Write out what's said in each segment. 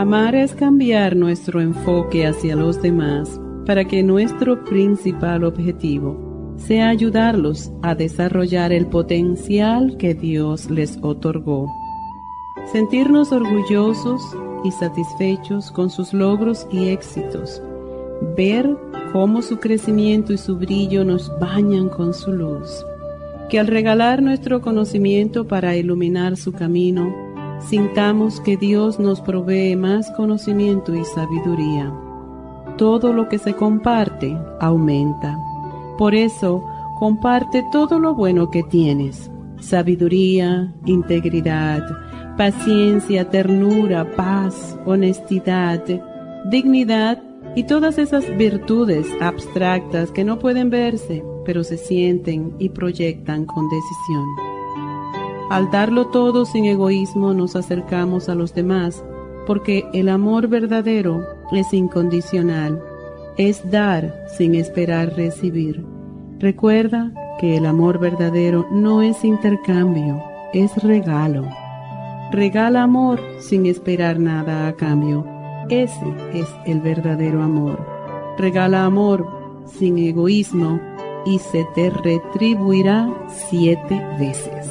Amar es cambiar nuestro enfoque hacia los demás para que nuestro principal objetivo sea ayudarlos a desarrollar el potencial que Dios les otorgó. Sentirnos orgullosos y satisfechos con sus logros y éxitos. Ver cómo su crecimiento y su brillo nos bañan con su luz. Que al regalar nuestro conocimiento para iluminar su camino, sintamos que Dios nos provee más conocimiento y sabiduría. Todo lo que se comparte aumenta. Por eso, comparte todo lo bueno que tienes. Sabiduría, integridad, paciencia, ternura, paz, honestidad, dignidad y todas esas virtudes abstractas que no pueden verse, pero se sienten y proyectan con decisión. Al darlo todo sin egoísmo nos acercamos a los demás, porque el amor verdadero es incondicional, es dar sin esperar recibir. Recuerda que el amor verdadero no es intercambio, es regalo. Regala amor sin esperar nada a cambio. Ese es el verdadero amor. Regala amor sin egoísmo y se te retribuirá siete veces.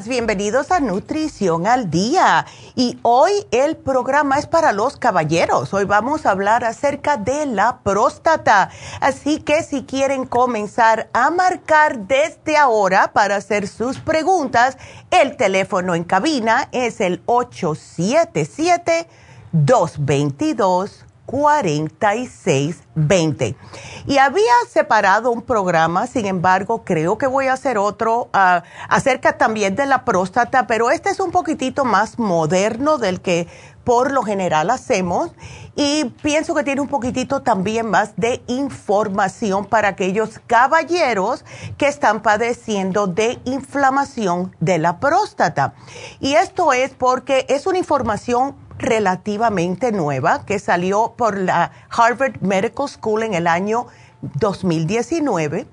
Bienvenidos a Nutrición al Día. Y hoy el programa es para los caballeros. Hoy vamos a hablar acerca de la próstata. Así que si quieren comenzar a marcar desde ahora para hacer sus preguntas, el teléfono en cabina es el 877 222 4620. Y había separado un programa, sin embargo, creo que voy a hacer otro ah, acerca también de la próstata, pero este es un poquitito más moderno del que por lo general hacemos y pienso que tiene un poquitito también más de información para aquellos caballeros que están padeciendo de inflamación de la próstata. Y esto es porque es una información relativamente nueva que salió por la Harvard Medical School en el año 2019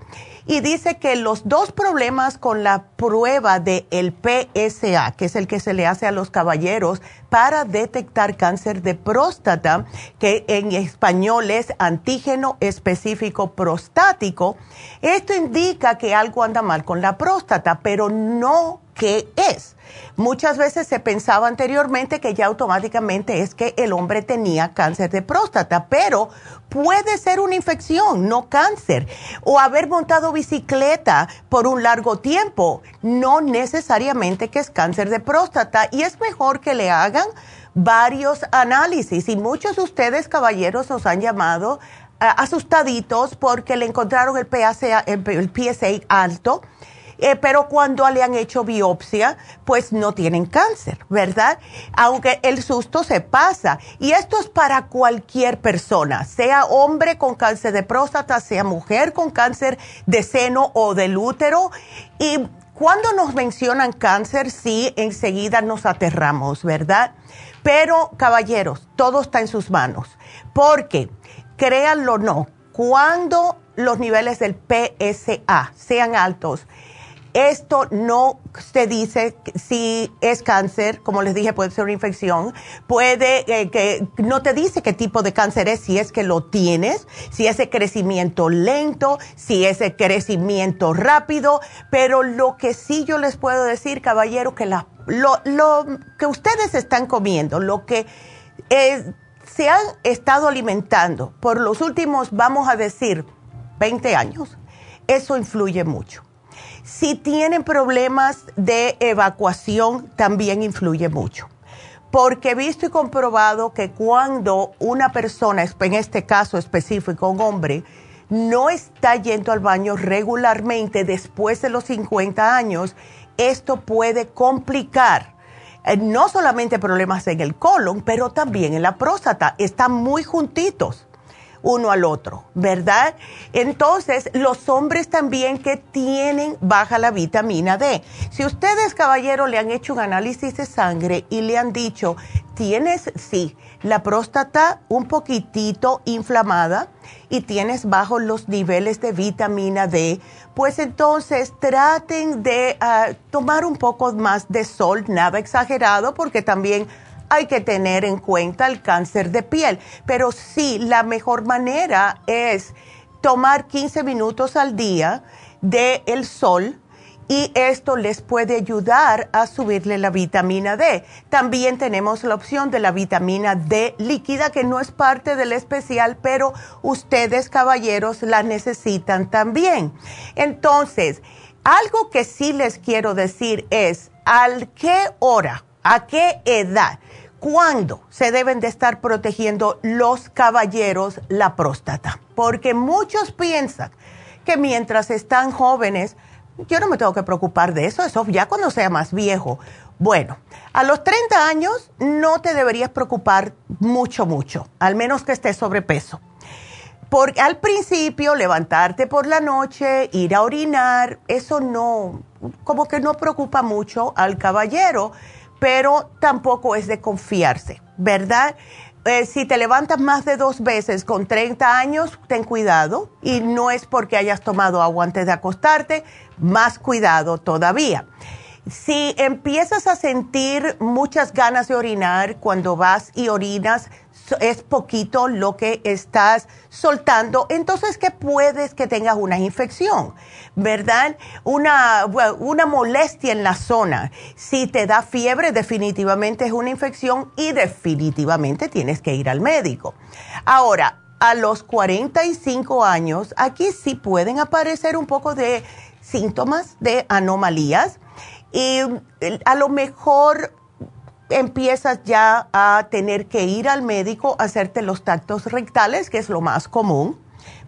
y dice que los dos problemas con la prueba de el PSA, que es el que se le hace a los caballeros para detectar cáncer de próstata, que en español es antígeno específico prostático, esto indica que algo anda mal con la próstata, pero no qué es. Muchas veces se pensaba anteriormente que ya automáticamente es que el hombre tenía cáncer de próstata, pero puede ser una infección, no cáncer. O haber montado bicicleta por un largo tiempo, no necesariamente que es cáncer de próstata. Y es mejor que le hagan varios análisis. Y muchos de ustedes, caballeros, nos han llamado eh, asustaditos porque le encontraron el PSA, el PSA alto eh, pero cuando le han hecho biopsia, pues no tienen cáncer, ¿verdad? Aunque el susto se pasa. Y esto es para cualquier persona, sea hombre con cáncer de próstata, sea mujer con cáncer de seno o del útero. Y cuando nos mencionan cáncer, sí, enseguida nos aterramos, ¿verdad? Pero, caballeros, todo está en sus manos. Porque, créanlo o no, cuando los niveles del PSA sean altos, esto no se dice si es cáncer, como les dije, puede ser una infección, puede eh, que no te dice qué tipo de cáncer es, si es que lo tienes, si es el crecimiento lento, si es el crecimiento rápido, pero lo que sí yo les puedo decir, caballero, que lo que ustedes están comiendo, lo que eh, se han estado alimentando por los últimos, vamos a decir, 20 años, eso influye mucho si tienen problemas de evacuación, también influye mucho. Porque he visto y comprobado que cuando una persona, en este caso específico, un hombre, no está yendo al baño regularmente después de los 50 años, esto puede complicar eh, no solamente problemas en el colon, pero también en la próstata. Están muy juntitos uno al otro, ¿verdad? Entonces, los hombres también que tienen baja la vitamina D. Si ustedes, caballero, le han hecho un análisis de sangre y le han dicho, tienes, sí, la próstata un poquitito inflamada y tienes bajos los niveles de vitamina D, pues entonces traten de ah, tomar un poco más de sol, nada exagerado, porque también hay que tener en cuenta el cáncer de piel. Pero sí, la mejor manera es tomar 15 minutos al día de el sol y esto les puede ayudar a subirle la vitamina D. También tenemos la opción de la vitamina D líquida que no es parte del especial, pero ustedes caballeros la necesitan también. Entonces, algo que sí les quiero decir es, ¿al qué hora? ¿A qué edad? ¿Cuándo se deben de estar protegiendo los caballeros la próstata? Porque muchos piensan que mientras están jóvenes, yo no me tengo que preocupar de eso, eso ya cuando sea más viejo. Bueno, a los 30 años no te deberías preocupar mucho, mucho, al menos que estés sobrepeso. Porque al principio levantarte por la noche, ir a orinar, eso no, como que no preocupa mucho al caballero pero tampoco es de confiarse, ¿verdad? Eh, si te levantas más de dos veces con 30 años, ten cuidado y no es porque hayas tomado agua antes de acostarte, más cuidado todavía. Si empiezas a sentir muchas ganas de orinar cuando vas y orinas, es poquito lo que estás soltando, entonces que puedes que tengas una infección, ¿verdad? Una, una molestia en la zona. Si te da fiebre, definitivamente es una infección y definitivamente tienes que ir al médico. Ahora, a los 45 años, aquí sí pueden aparecer un poco de síntomas de anomalías y a lo mejor empiezas ya a tener que ir al médico a hacerte los tactos rectales, que es lo más común,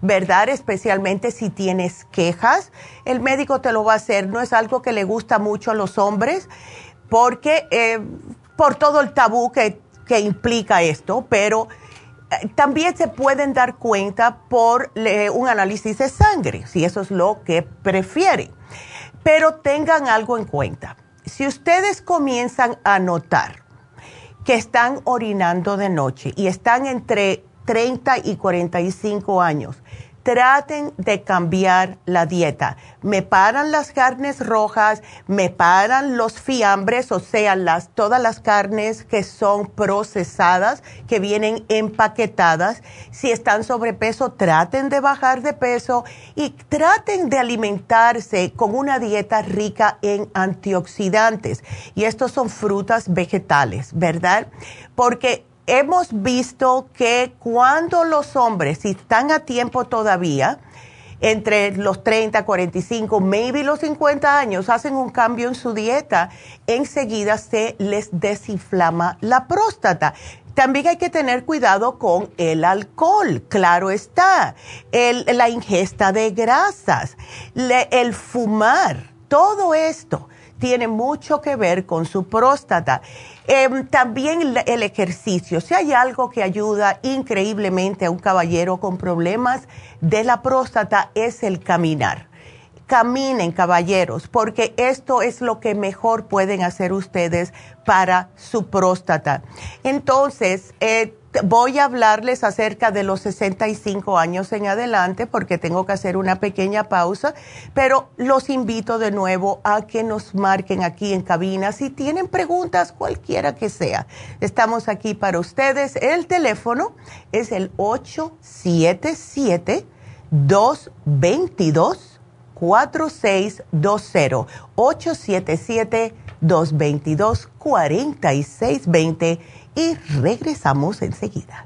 ¿verdad? Especialmente si tienes quejas, el médico te lo va a hacer. No es algo que le gusta mucho a los hombres, porque eh, por todo el tabú que, que implica esto, pero eh, también se pueden dar cuenta por un análisis de sangre, si eso es lo que prefieren. Pero tengan algo en cuenta si ustedes comienzan a notar que están orinando de noche y están entre 30 y 45 años, traten de cambiar la dieta. Me paran las carnes rojas, me paran los fiambres, o sea, las, todas las carnes que son procesadas, que vienen empaquetadas. Si están sobrepeso, traten de bajar de peso y traten de alimentarse con una dieta rica en antioxidantes. Y estos son frutas vegetales, ¿verdad? Porque hemos visto que cuando los hombres, si están a tiempo todavía, entre los 30, 45, maybe los 50 años, hacen un cambio en su dieta, enseguida se les desinflama la próstata. También hay que tener cuidado con el alcohol, claro está, la ingesta de grasas, el fumar, todo esto tiene mucho que ver con su próstata. Em, también el ejercicio. Si hay algo que ayuda increíblemente a un caballero con problemas de la próstata es el caminar. Caminen, caballeros, porque esto es lo que mejor pueden hacer ustedes para su próstata. Entonces, eh, voy a hablarles acerca de los 65 años en adelante porque tengo que hacer una pequeña pausa, pero los invito de nuevo a que nos marquen aquí en cabina si tienen preguntas, cualquiera que sea. Estamos aquí para ustedes. El teléfono es el 877 222 4620 877 222 4620 y regresamos enseguida.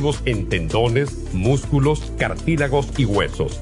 en tendones, músculos, cartílagos y huesos.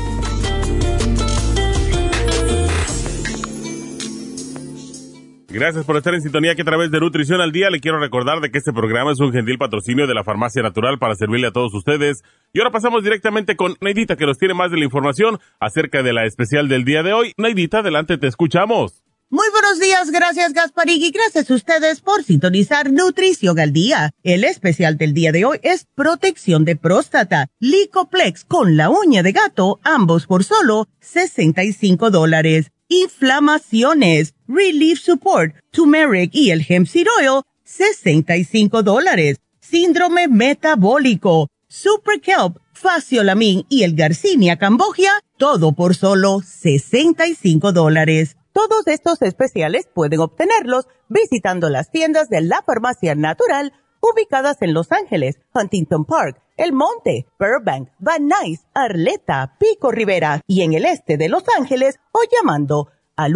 Gracias por estar en sintonía que a través de Nutrición al Día le quiero recordar de que este programa es un gentil patrocinio de la Farmacia Natural para servirle a todos ustedes. Y ahora pasamos directamente con Neidita que nos tiene más de la información acerca de la especial del día de hoy. Neidita, adelante, te escuchamos. Muy buenos días, gracias Gasparig y gracias a ustedes por sintonizar Nutrición al Día. El especial del día de hoy es protección de próstata, Licoplex con la uña de gato, ambos por solo 65 dólares. Inflamaciones, Relief Support, Turmeric y el Hemp Seed Oil, 65 dólares. Síndrome metabólico, Super Kelp, Faciolamin y el Garcinia Cambogia, todo por solo 65 dólares. Todos estos especiales pueden obtenerlos visitando las tiendas de la Farmacia Natural ubicadas en Los Ángeles, Huntington Park, El Monte, Burbank, Van Nuys, Arleta, Pico Rivera y en el este de Los Ángeles o llamando al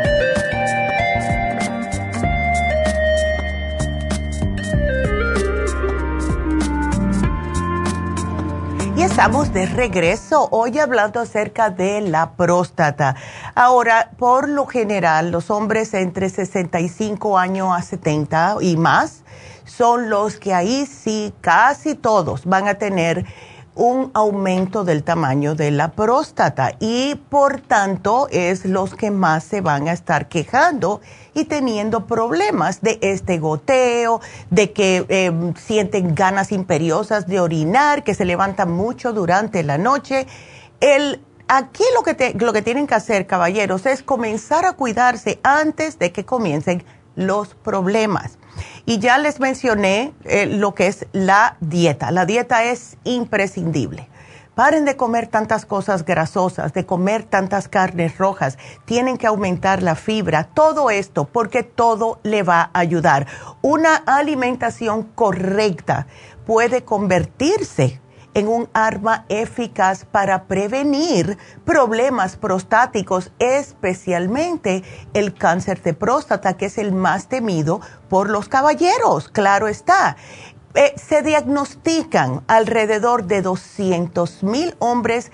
Estamos de regreso hoy hablando acerca de la próstata. Ahora, por lo general, los hombres entre 65 años a 70 y más son los que ahí sí, casi todos van a tener un aumento del tamaño de la próstata y por tanto es los que más se van a estar quejando y teniendo problemas de este goteo, de que em, sienten ganas imperiosas de orinar, que se levantan mucho durante la noche. El, aquí lo que, lo que tienen que hacer, caballeros, es comenzar a cuidarse antes de que comiencen los problemas. Y ya les mencioné eh, lo que es la dieta. La dieta es imprescindible. Paren de comer tantas cosas grasosas, de comer tantas carnes rojas. Tienen que aumentar la fibra, todo esto, porque todo le va a ayudar. Una alimentación correcta puede convertirse en un arma eficaz para prevenir problemas prostáticos, especialmente el cáncer de próstata, que es el más temido por los caballeros, claro está. Eh, se diagnostican alrededor de 200 mil hombres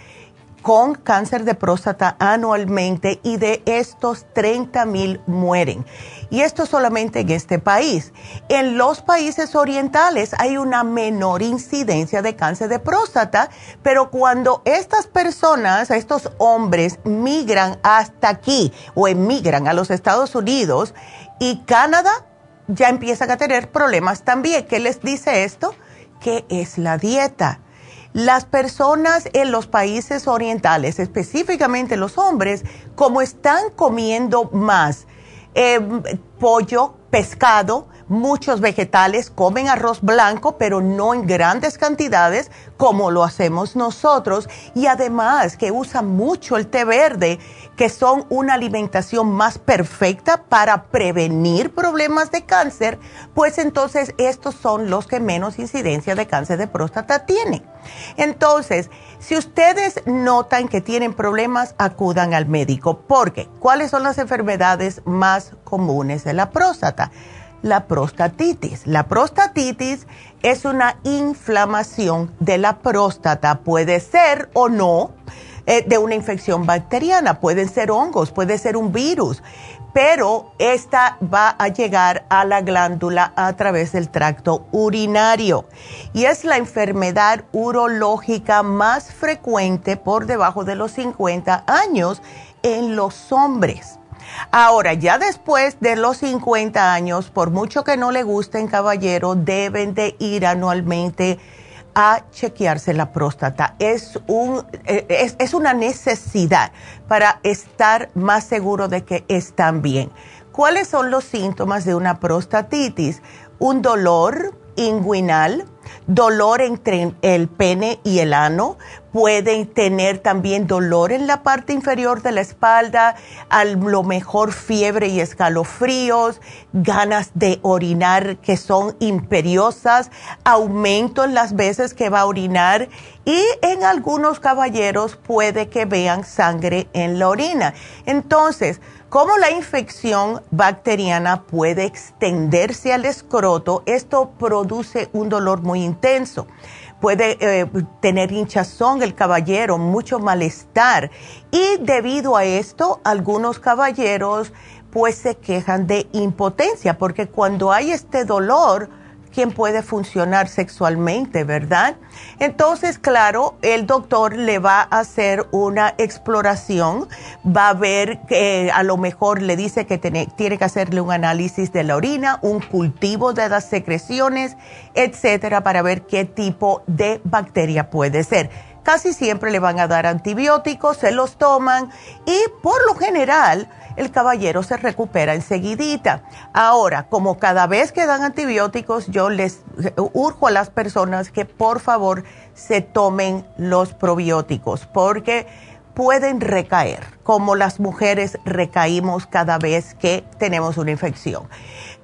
con cáncer de próstata anualmente y de estos 30 mil mueren. Y esto solamente en este país. En los países orientales hay una menor incidencia de cáncer de próstata, pero cuando estas personas, estos hombres, migran hasta aquí o emigran a los Estados Unidos y Canadá, ya empiezan a tener problemas también. ¿Qué les dice esto? Que es la dieta las personas en los países orientales, específicamente los hombres, como están comiendo más eh, pollo, pescado, muchos vegetales, comen arroz blanco, pero no en grandes cantidades como lo hacemos nosotros. Y además que usan mucho el té verde que son una alimentación más perfecta para prevenir problemas de cáncer, pues entonces estos son los que menos incidencia de cáncer de próstata tienen. Entonces, si ustedes notan que tienen problemas, acudan al médico, porque ¿cuáles son las enfermedades más comunes de la próstata? La prostatitis. La prostatitis es una inflamación de la próstata, puede ser o no eh, de una infección bacteriana. Pueden ser hongos, puede ser un virus, pero esta va a llegar a la glándula a través del tracto urinario. Y es la enfermedad urológica más frecuente por debajo de los 50 años en los hombres. Ahora, ya después de los 50 años, por mucho que no le gusten, caballero, deben de ir anualmente a chequearse la próstata. Es, un, eh, es, una necesidad para estar más seguro de que están bien. ¿Cuáles son los síntomas de una prostatitis? Un dolor inguinal, dolor entre el pene y el ano, pueden tener también dolor en la parte inferior de la espalda, a lo mejor fiebre y escalofríos, ganas de orinar que son imperiosas, aumento en las veces que va a orinar y en algunos caballeros puede que vean sangre en la orina. Entonces, como la infección bacteriana puede extenderse al escroto, esto produce un dolor muy intenso. Puede eh, tener hinchazón el caballero, mucho malestar. Y debido a esto, algunos caballeros pues se quejan de impotencia, porque cuando hay este dolor, quien puede funcionar sexualmente, ¿verdad? Entonces, claro, el doctor le va a hacer una exploración, va a ver que a lo mejor le dice que tiene, tiene que hacerle un análisis de la orina, un cultivo de las secreciones, etcétera, para ver qué tipo de bacteria puede ser casi siempre le van a dar antibióticos, se los toman y por lo general el caballero se recupera enseguidita. Ahora, como cada vez que dan antibióticos, yo les urjo a las personas que por favor se tomen los probióticos porque pueden recaer, como las mujeres recaímos cada vez que tenemos una infección.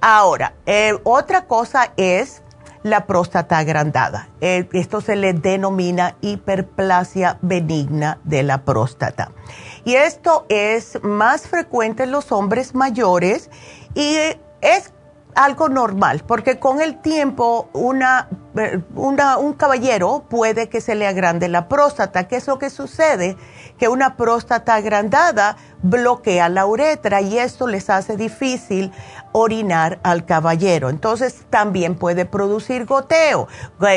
Ahora, eh, otra cosa es la próstata agrandada. Eh, esto se le denomina hiperplasia benigna de la próstata. Y esto es más frecuente en los hombres mayores y es algo normal, porque con el tiempo una, eh, un caballero puede que se le agrande la próstata. ¿Qué es lo que sucede? Que una próstata agrandada bloquea la uretra y esto les hace difícil orinar al caballero. Entonces también puede producir goteo,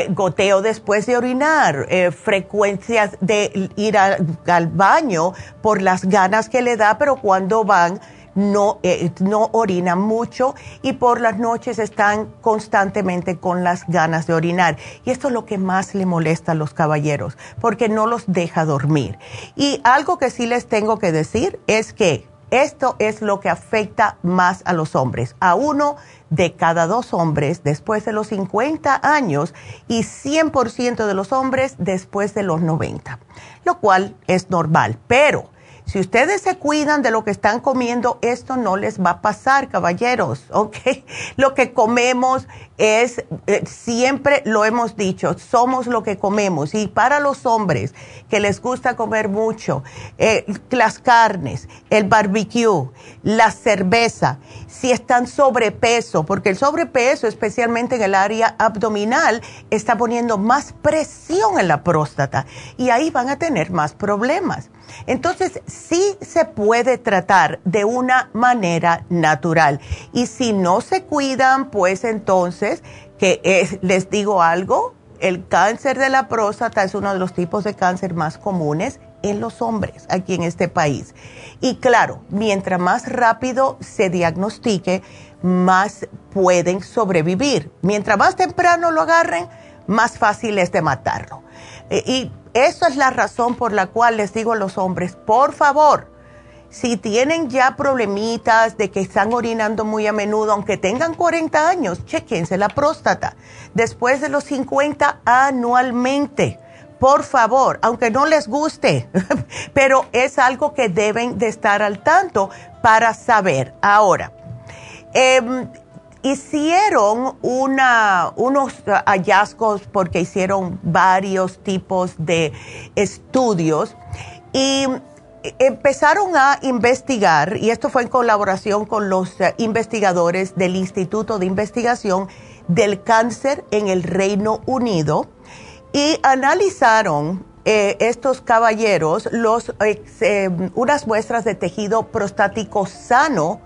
goteo después de orinar, eh, frecuencias de ir al baño por las ganas que le da, pero cuando van no, eh, no mucho y por las noches están constantemente con las ganas de orinar. Y esto es lo que más le molesta a los caballeros, porque no los deja dormir. Y algo que sí les tengo que decir es que esto es lo que afecta más a los hombres. A uno de cada dos hombres después de los 50 años y 100% de los hombres después de los 90, lo cual es normal. Pero si ustedes se cuidan de lo que están comiendo, esto no les va a pasar, caballeros, ¿ok? Lo que comemos es, eh, siempre lo hemos dicho, somos lo que comemos. Y para los hombres que les gusta comer mucho, eh, las carnes, el barbecue, la cerveza, si están sobrepeso, porque el sobrepeso, especialmente en el área abdominal, está poniendo más presión en la próstata y ahí van a tener más problemas. Entonces, sí se puede tratar de una manera natural. Y si no se cuidan, pues entonces, que les digo algo, el cáncer de la próstata es uno de los tipos de cáncer más comunes en los hombres aquí en este país. Y claro, mientras más rápido se diagnostique, más pueden sobrevivir. Mientras más temprano lo agarren, más fácil es de matarlo. Eh, y esa es la razón por la cual les digo a los hombres, por favor, si tienen ya problemitas de que están orinando muy a menudo, aunque tengan 40 años, chequense la próstata. Después de los 50 anualmente, por favor, aunque no les guste, pero es algo que deben de estar al tanto para saber. Ahora, eh, hicieron una, unos hallazgos porque hicieron varios tipos de estudios y empezaron a investigar, y esto fue en colaboración con los eh, investigadores del Instituto de Investigación del Cáncer en el Reino Unido, y analizaron eh, estos caballeros los, eh, unas muestras de tejido prostático sano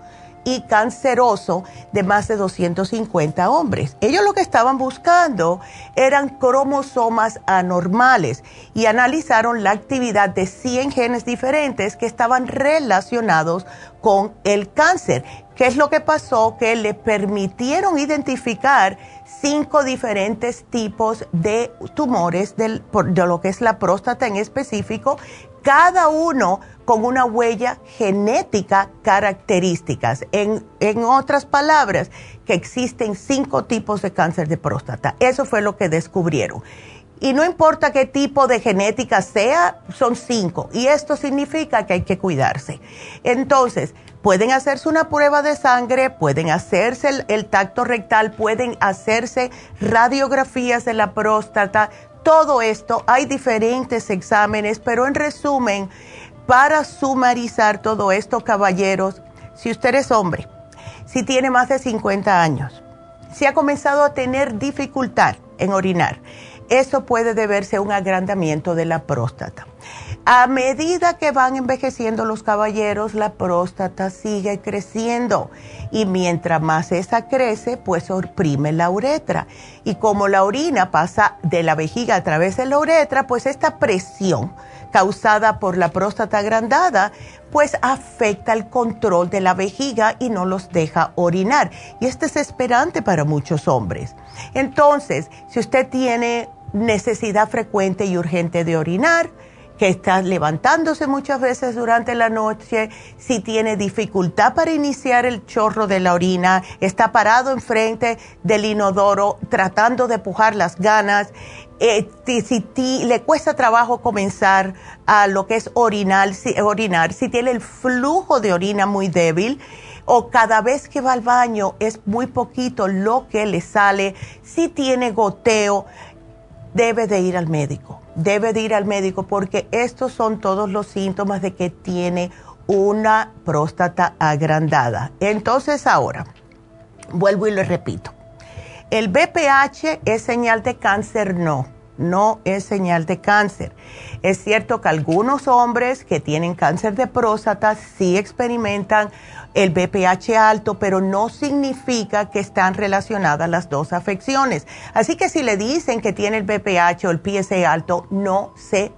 y canceroso de más de 250 hombres. Ellos lo que estaban buscando eran cromosomas anormales y analizaron la actividad de 100 genes diferentes que estaban relacionados con el cáncer. ¿Qué es lo que pasó? Que le permitieron identificar cinco diferentes tipos de tumores de lo que es la próstata en específico, cada uno con una huella genética características. En, en otras palabras, que existen cinco tipos de cáncer de próstata. Eso fue lo que descubrieron. Y no importa qué tipo de genética sea, son cinco. Y esto significa que hay que cuidarse. Entonces, pueden hacerse una prueba de sangre, pueden hacerse el, el tacto rectal, pueden hacerse radiografías de la próstata. Todo esto, hay diferentes exámenes, pero en resumen, para sumarizar todo esto, caballeros, si usted es hombre, si tiene más de 50 años, si ha comenzado a tener dificultad en orinar, eso puede deberse a un agrandamiento de la próstata. A medida que van envejeciendo los caballeros, la próstata sigue creciendo y mientras más esa crece, pues oprime la uretra. Y como la orina pasa de la vejiga a través de la uretra, pues esta presión causada por la próstata agrandada, pues afecta el control de la vejiga y no los deja orinar. Y es esperante para muchos hombres. Entonces, si usted tiene necesidad frecuente y urgente de orinar, que está levantándose muchas veces durante la noche, si tiene dificultad para iniciar el chorro de la orina, está parado enfrente del inodoro tratando de pujar las ganas, eh, si, le cuesta trabajo comenzar a lo que es orinar si, orinar, si tiene el flujo de orina muy débil, o cada vez que va al baño es muy poquito lo que le sale, si tiene goteo, debe de ir al médico debe de ir al médico porque estos son todos los síntomas de que tiene una próstata agrandada. Entonces ahora, vuelvo y le repito, el BPH es señal de cáncer, no no es señal de cáncer. Es cierto que algunos hombres que tienen cáncer de próstata sí experimentan el BPH alto, pero no significa que están relacionadas las dos afecciones. Así que si le dicen que tiene el BPH o el PSA alto, no se,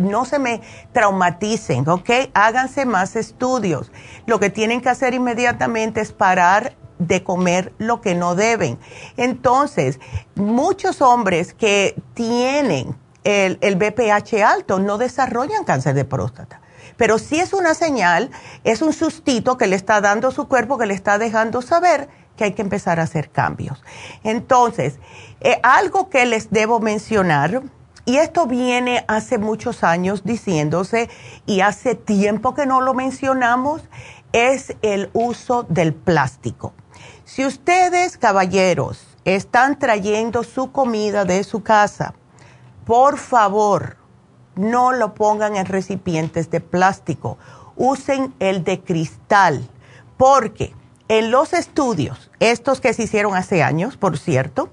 no se me traumaticen, ¿ok? Háganse más estudios. Lo que tienen que hacer inmediatamente es parar de comer lo que no deben. Entonces, muchos hombres que tienen el, el BPH alto no desarrollan cáncer de próstata. Pero si es una señal, es un sustito que le está dando su cuerpo, que le está dejando saber que hay que empezar a hacer cambios. Entonces, eh, algo que les debo mencionar, y esto viene hace muchos años diciéndose, y hace tiempo que no lo mencionamos, es el uso del plástico. Si ustedes, caballeros, están trayendo su comida de su casa, por favor, no lo pongan en recipientes de plástico. Usen el de cristal, porque en los estudios, estos que se hicieron hace años, por cierto,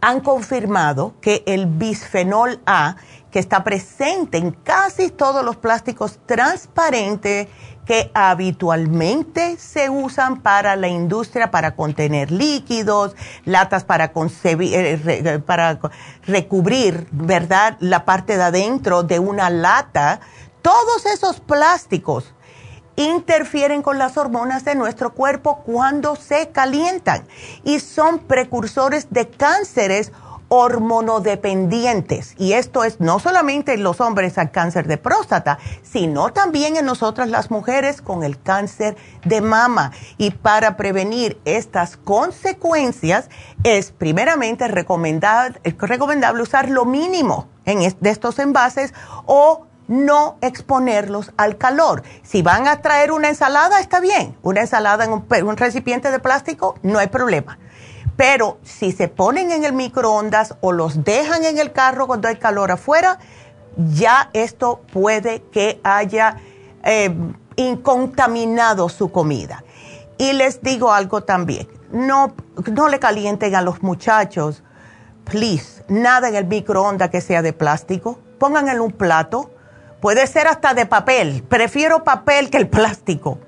han confirmado que el bisfenol A, que está presente en casi todos los plásticos transparentes que habitualmente se usan para la industria para contener líquidos, latas para, eh, para recubrir, ¿verdad?, la parte de adentro de una lata. Todos esos plásticos interfieren con las hormonas de nuestro cuerpo cuando se calientan y son precursores de cánceres hormonodependientes. Y esto es no solamente en los hombres al cáncer de próstata, sino también en nosotras las mujeres con el cáncer de mama. Y para prevenir estas consecuencias es primeramente recomendable, usar lo mínimo en de estos envases o no exponerlos al calor. Si van a traer una ensalada, está bien. Una ensalada en un recipiente de plástico, no hay problema pero si se ponen en el microondas o los dejan en el carro cuando hay calor afuera, ya esto puede que haya eh, incontaminado su comida. Y les digo algo también, no, no le calienten a los muchachos, please, nada en el microondas que sea de plástico, pongan en un plato, puede ser hasta de papel, prefiero papel que el plástico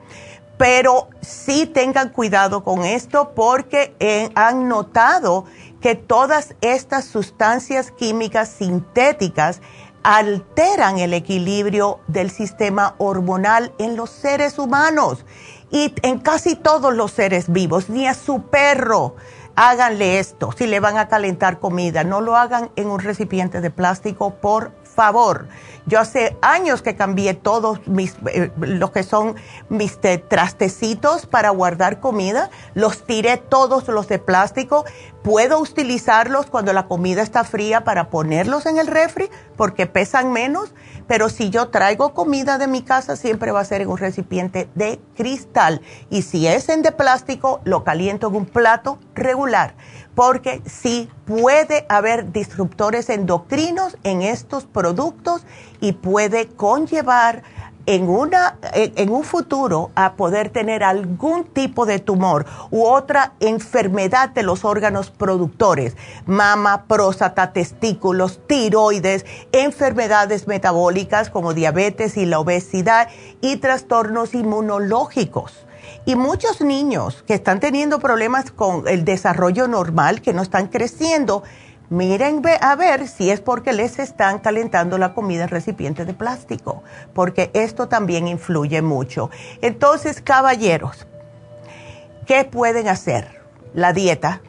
pero sí tengan cuidado con esto porque eh, han notado que todas estas sustancias químicas sintéticas alteran el equilibrio del sistema hormonal en los seres humanos y en casi todos los seres vivos, ni a su perro. Háganle esto, si le van a calentar comida, no lo hagan en un recipiente de plástico, por favor. Yo hace años que cambié todos mis, eh, lo que son mis trastecitos para guardar comida, los tiré todos los de plástico. Puedo utilizarlos cuando la comida está fría para ponerlos en el refri porque pesan menos, pero si yo traigo comida de mi casa siempre va a ser en un recipiente de cristal y si es en de plástico lo caliento en un plato regular porque sí puede haber disruptores endocrinos en estos productos y puede conllevar en, una, en un futuro a poder tener algún tipo de tumor u otra enfermedad de los órganos productores, mama, próstata, testículos, tiroides, enfermedades metabólicas como diabetes y la obesidad y trastornos inmunológicos. Y muchos niños que están teniendo problemas con el desarrollo normal, que no están creciendo, miren a ver si es porque les están calentando la comida en recipiente de plástico, porque esto también influye mucho. Entonces, caballeros, ¿qué pueden hacer? La dieta,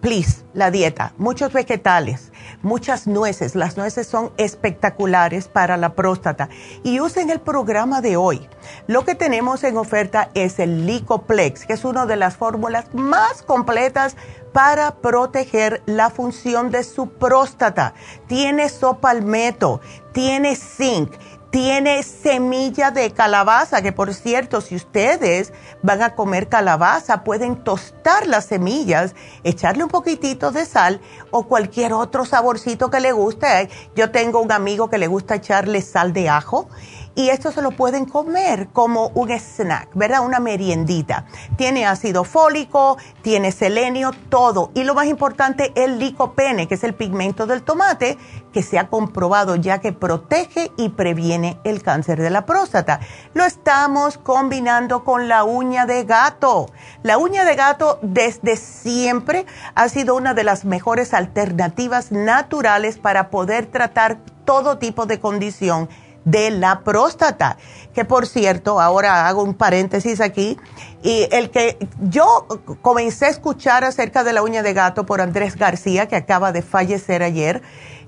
please, la dieta, muchos vegetales, muchas nueces, las nueces son espectaculares para la próstata y usen el programa de hoy. Lo que tenemos en oferta es el Licoplex, que es una de las fórmulas más completas para proteger la función de su próstata. Tiene sopalmeto, tiene zinc, tiene semilla de calabaza, que por cierto, si ustedes van a comer calabaza, pueden tostar las semillas, echarle un poquitito de sal o cualquier otro saborcito que le guste. Yo tengo un amigo que le gusta echarle sal de ajo y esto se lo pueden comer como un snack, ¿verdad? Una meriendita. Tiene ácido fólico, tiene selenio, todo. Y lo más importante, el licopene, que es el pigmento del tomate, que se ha comprobado ya que protege y previene el cáncer de la próstata. Lo estamos combinando con la uña de gato. La uña de gato desde siempre ha sido una de las mejores alternativas naturales para poder tratar todo tipo de condición de la próstata. Que por cierto, ahora hago un paréntesis aquí, y el que yo comencé a escuchar acerca de la uña de gato por Andrés García, que acaba de fallecer ayer,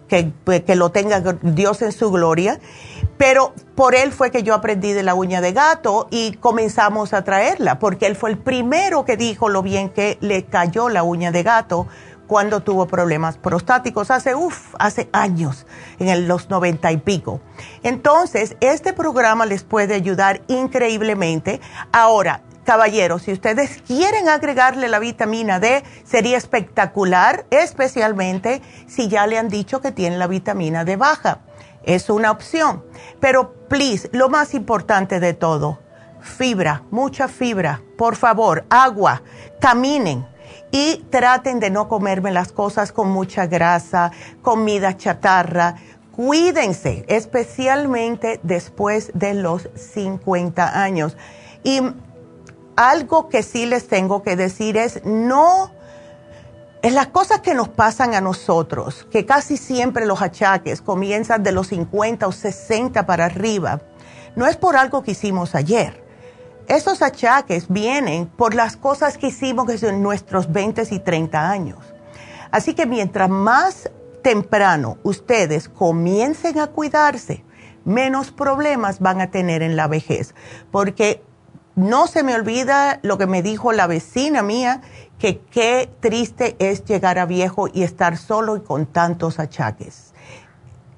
que, pues, que, lo tenga Dios en su gloria. Pero por él fue que yo aprendí de la uña de gato y comenzamos a traerla, porque él fue el primero que dijo lo bien que le cayó la uña de gato cuando tuvo problemas prostáticos, hace, uff, hace años, en los noventa y pico. Entonces, este programa les puede ayudar increíblemente. Ahora, caballeros, si ustedes quieren agregarle la vitamina D, sería espectacular, especialmente si ya le han dicho que tienen la vitamina D baja. Es una opción. Pero, please, lo más importante de todo, fibra, mucha fibra, por favor, agua, caminen y traten de no comerme las cosas con mucha grasa, comida chatarra. Cuídense, especialmente después de los 50 años. Y algo que sí les tengo que decir es no, en las cosas que nos pasan a nosotros, que casi siempre los achaques comienzan de los 50 o 60 para arriba, no es por algo que hicimos ayer esos achaques vienen por las cosas que hicimos en nuestros 20 y 30 años. Así que mientras más temprano ustedes comiencen a cuidarse, menos problemas van a tener en la vejez. Porque no se me olvida lo que me dijo la vecina mía, que qué triste es llegar a viejo y estar solo y con tantos achaques.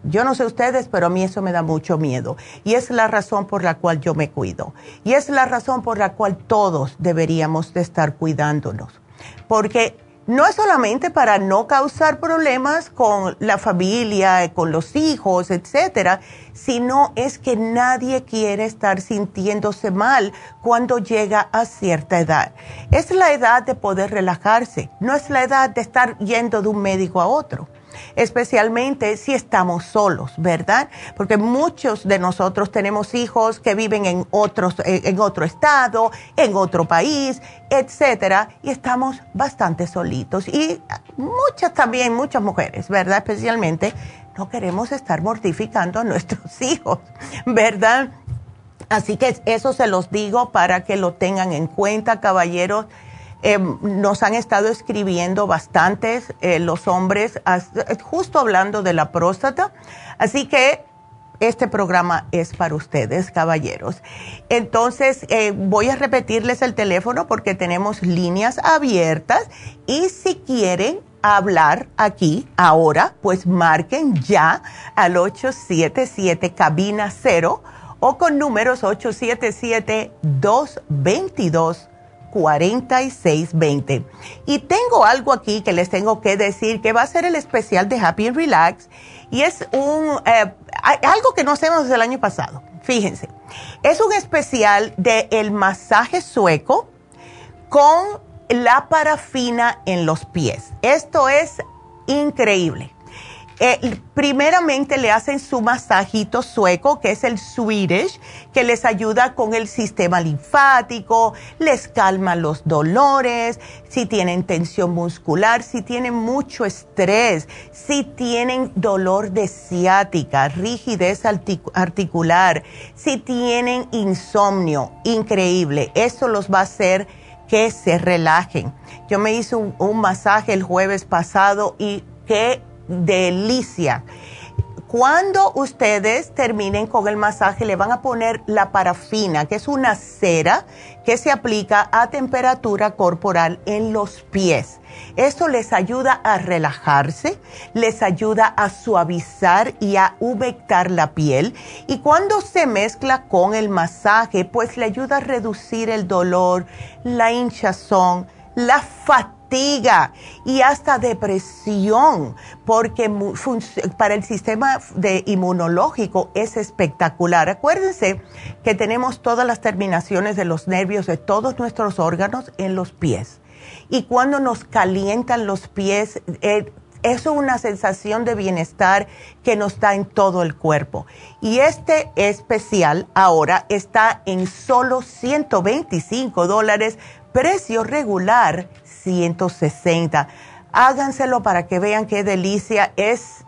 Yo no sé ustedes, pero a mí eso me da mucho miedo. Y es la razón por la cual yo me cuido. Y es la razón por la cual todos deberíamos de estar cuidándonos. Porque no es solamente para no causar problemas con la familia, con los hijos, etcétera, sino es que nadie quiere estar sintiéndose mal cuando llega a cierta edad. Es la edad de poder relajarse, no es la edad de estar yendo de un médico a otro especialmente si estamos solos, ¿verdad? Porque muchos de nosotros tenemos hijos que viven en, otros, eh, en otro estado, en otro país, etcétera, y estamos bastante solitos. Y muchas también, muchas mujeres, ¿verdad? Especialmente, no queremos estar mortificando a nuestros hijos, ¿verdad? Así que eso se los digo para que lo tengan en cuenta, caballeros eh, nos han estado escribiendo bastantes eh, los hombres, justo hablando de la próstata. Así que este programa es para ustedes, caballeros. Entonces, eh, voy a repetirles el teléfono porque tenemos líneas abiertas y si quieren hablar aquí ahora, pues marquen ya al 877 cabina 0 o con números 877 222 4620. Y tengo algo aquí que les tengo que decir que va a ser el especial de Happy and Relax y es un eh, algo que no hacemos desde el año pasado. Fíjense, Es un especial el masaje sueco con la parafina en los pies. Esto es increíble. Eh, primeramente le hacen su masajito sueco, que es el Swedish, que les ayuda con el sistema linfático, les calma los dolores, si tienen tensión muscular, si tienen mucho estrés, si tienen dolor de ciática, rigidez articular, si tienen insomnio, increíble. Eso los va a hacer que se relajen. Yo me hice un, un masaje el jueves pasado y qué delicia. Cuando ustedes terminen con el masaje, le van a poner la parafina, que es una cera que se aplica a temperatura corporal en los pies. Esto les ayuda a relajarse, les ayuda a suavizar y a humectar la piel. Y cuando se mezcla con el masaje, pues le ayuda a reducir el dolor, la hinchazón, la fatiga y hasta depresión, porque para el sistema inmunológico es espectacular. Acuérdense que tenemos todas las terminaciones de los nervios de todos nuestros órganos en los pies. Y cuando nos calientan los pies, eh, es una sensación de bienestar que nos da en todo el cuerpo. Y este especial ahora está en solo 125 dólares, precio regular 160. Háganselo para que vean qué delicia es.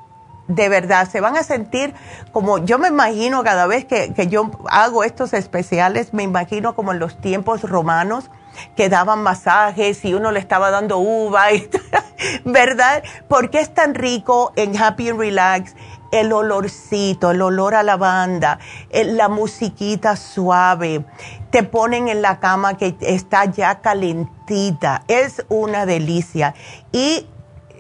De verdad, se van a sentir como yo me imagino cada vez que, que yo hago estos especiales, me imagino como en los tiempos romanos que daban masajes y uno le estaba dando uva, ¿verdad? Porque es tan rico en Happy and Relax el olorcito, el olor a lavanda, la musiquita suave. Te ponen en la cama que está ya calentita. Es una delicia. Y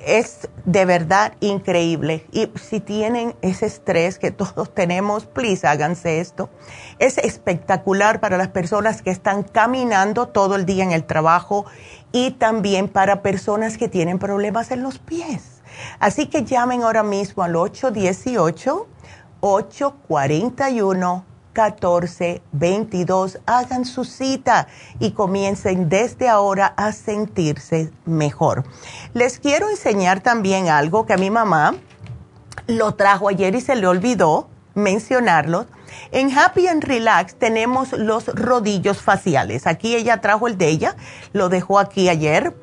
es de verdad increíble. Y si tienen ese estrés que todos tenemos, please háganse esto. Es espectacular para las personas que están caminando todo el día en el trabajo y también para personas que tienen problemas en los pies Así que llamen ahora mismo al 818-841-1422. Hagan su cita y comiencen desde ahora a sentirse mejor. Les quiero enseñar también algo que a mi mamá lo trajo ayer y se le olvidó mencionarlo. En Happy and Relax tenemos los rodillos faciales. Aquí ella trajo el de ella, lo dejó aquí ayer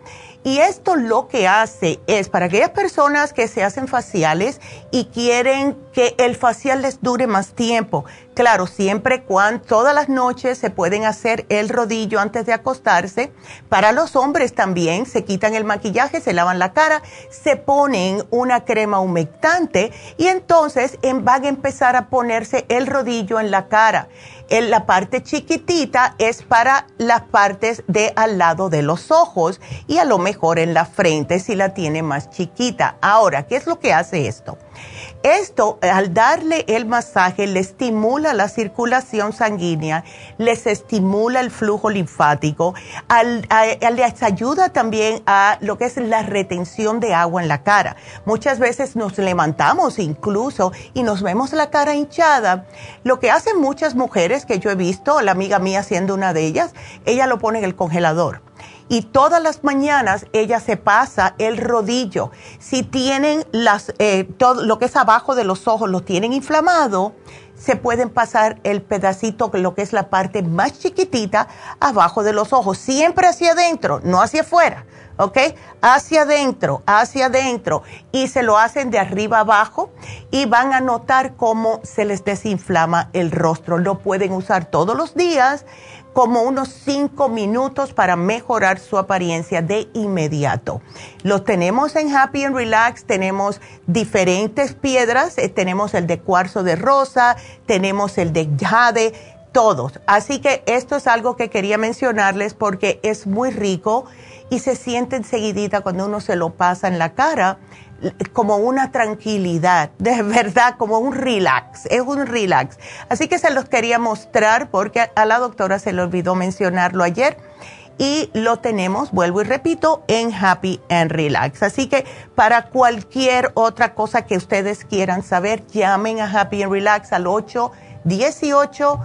y esto lo que hace es para aquellas personas que se hacen faciales y quieren que el facial les dure más tiempo. Claro, siempre cuando todas las noches se pueden hacer el rodillo antes de acostarse. Para los hombres también se quitan el maquillaje, se lavan la cara, se ponen una crema humectante y entonces van a empezar a ponerse el rodillo en la cara la parte chiquitita es para las partes de al lado de los ojos y a lo mejor en la frente si la tiene más chiquita. Ahora, ¿qué es lo que hace esto? Esto, al darle el masaje, le estimula la circulación sanguínea, les estimula el flujo linfático, les ayuda también a lo que es la retención de agua en la cara. Muchas veces nos levantamos incluso y nos vemos la cara hinchada. Lo que hacen muchas mujeres que yo he visto, la amiga mía siendo una de ellas, ella lo pone en el congelador y todas las mañanas ella se pasa el rodillo. Si tienen las, eh, todo lo que es abajo de los ojos, lo tienen inflamado, se pueden pasar el pedacito, lo que es la parte más chiquitita, abajo de los ojos, siempre hacia adentro, no hacia afuera. ¿ok? Hacia adentro, hacia adentro. Y se lo hacen de arriba abajo y van a notar cómo se les desinflama el rostro. Lo pueden usar todos los días como unos 5 minutos para mejorar su apariencia de inmediato. Los tenemos en Happy and Relax, tenemos diferentes piedras, eh, tenemos el de cuarzo de rosa, tenemos el de jade, todos. Así que esto es algo que quería mencionarles porque es muy rico y se siente enseguidita cuando uno se lo pasa en la cara como una tranquilidad, de verdad, como un relax, es un relax. Así que se los quería mostrar porque a la doctora se le olvidó mencionarlo ayer y lo tenemos, vuelvo y repito, en Happy and Relax. Así que para cualquier otra cosa que ustedes quieran saber, llamen a Happy and Relax al 818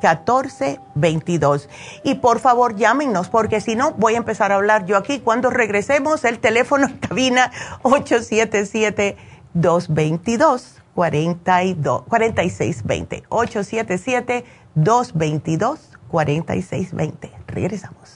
1-841-1422. Y por favor llámenos porque si no voy a empezar a hablar yo aquí. Cuando regresemos el teléfono en cabina 877-222. 4620 877-222-4620. Regresamos.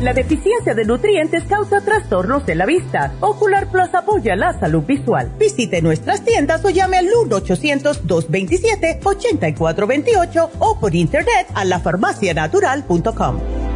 La deficiencia de nutrientes causa trastornos de la vista. Ocular Plus apoya la salud visual. Visite nuestras tiendas o llame al 1-800-227-8428 o por internet a lafarmacianatural.com.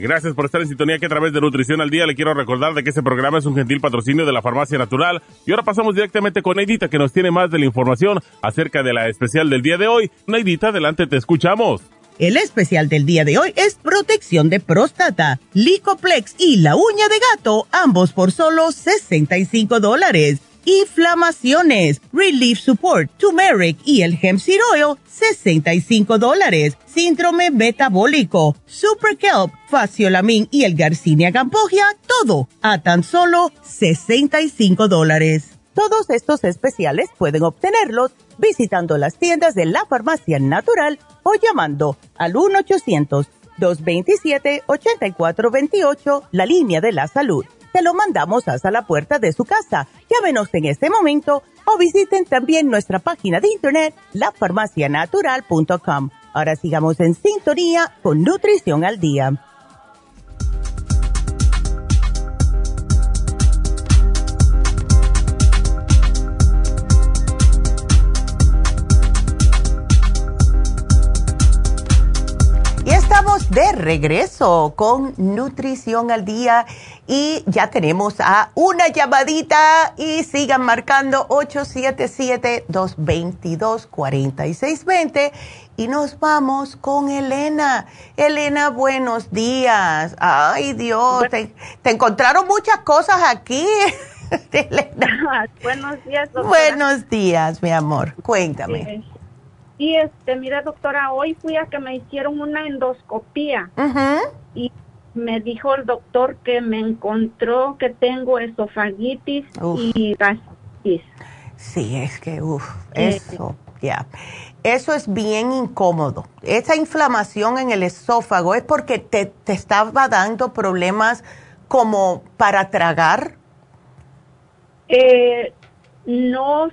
Gracias por estar en sintonía que a través de Nutrición al Día le quiero recordar de que este programa es un gentil patrocinio de la Farmacia Natural. Y ahora pasamos directamente con Neidita que nos tiene más de la información acerca de la especial del día de hoy. Neidita, adelante, te escuchamos. El especial del día de hoy es protección de próstata, Licoplex y la uña de gato, ambos por solo 65 dólares inflamaciones, Relief Support, Turmeric y el Hemp Seed Oil, 65 dólares. Síndrome metabólico, Super Kelp, Faciolamin y el Garcinia Campogia, todo a tan solo 65 dólares. Todos estos especiales pueden obtenerlos visitando las tiendas de la farmacia natural o llamando al 1-800-227-8428, la línea de la salud te lo mandamos hasta la puerta de su casa. Llámenos en este momento o visiten también nuestra página de internet, lafarmacianatural.com. Ahora sigamos en sintonía con Nutrición al Día. Y estamos de regreso con Nutrición al Día y ya tenemos a una llamadita y sigan marcando 877-222-4620 y nos vamos con Elena. Elena, buenos días. Ay Dios, te, encontraron muchas cosas aquí. buenos días, doctora. Buenos días, mi amor. Cuéntame. Y este, mira, doctora, hoy fui a que me hicieron una endoscopía y me dijo el doctor que me encontró que tengo esofagitis y gastritis. Sí, es que, uff, eso, ya. Eso es bien incómodo. Esa inflamación en el esófago es porque te, te estaba dando problemas como para tragar. Eh, no,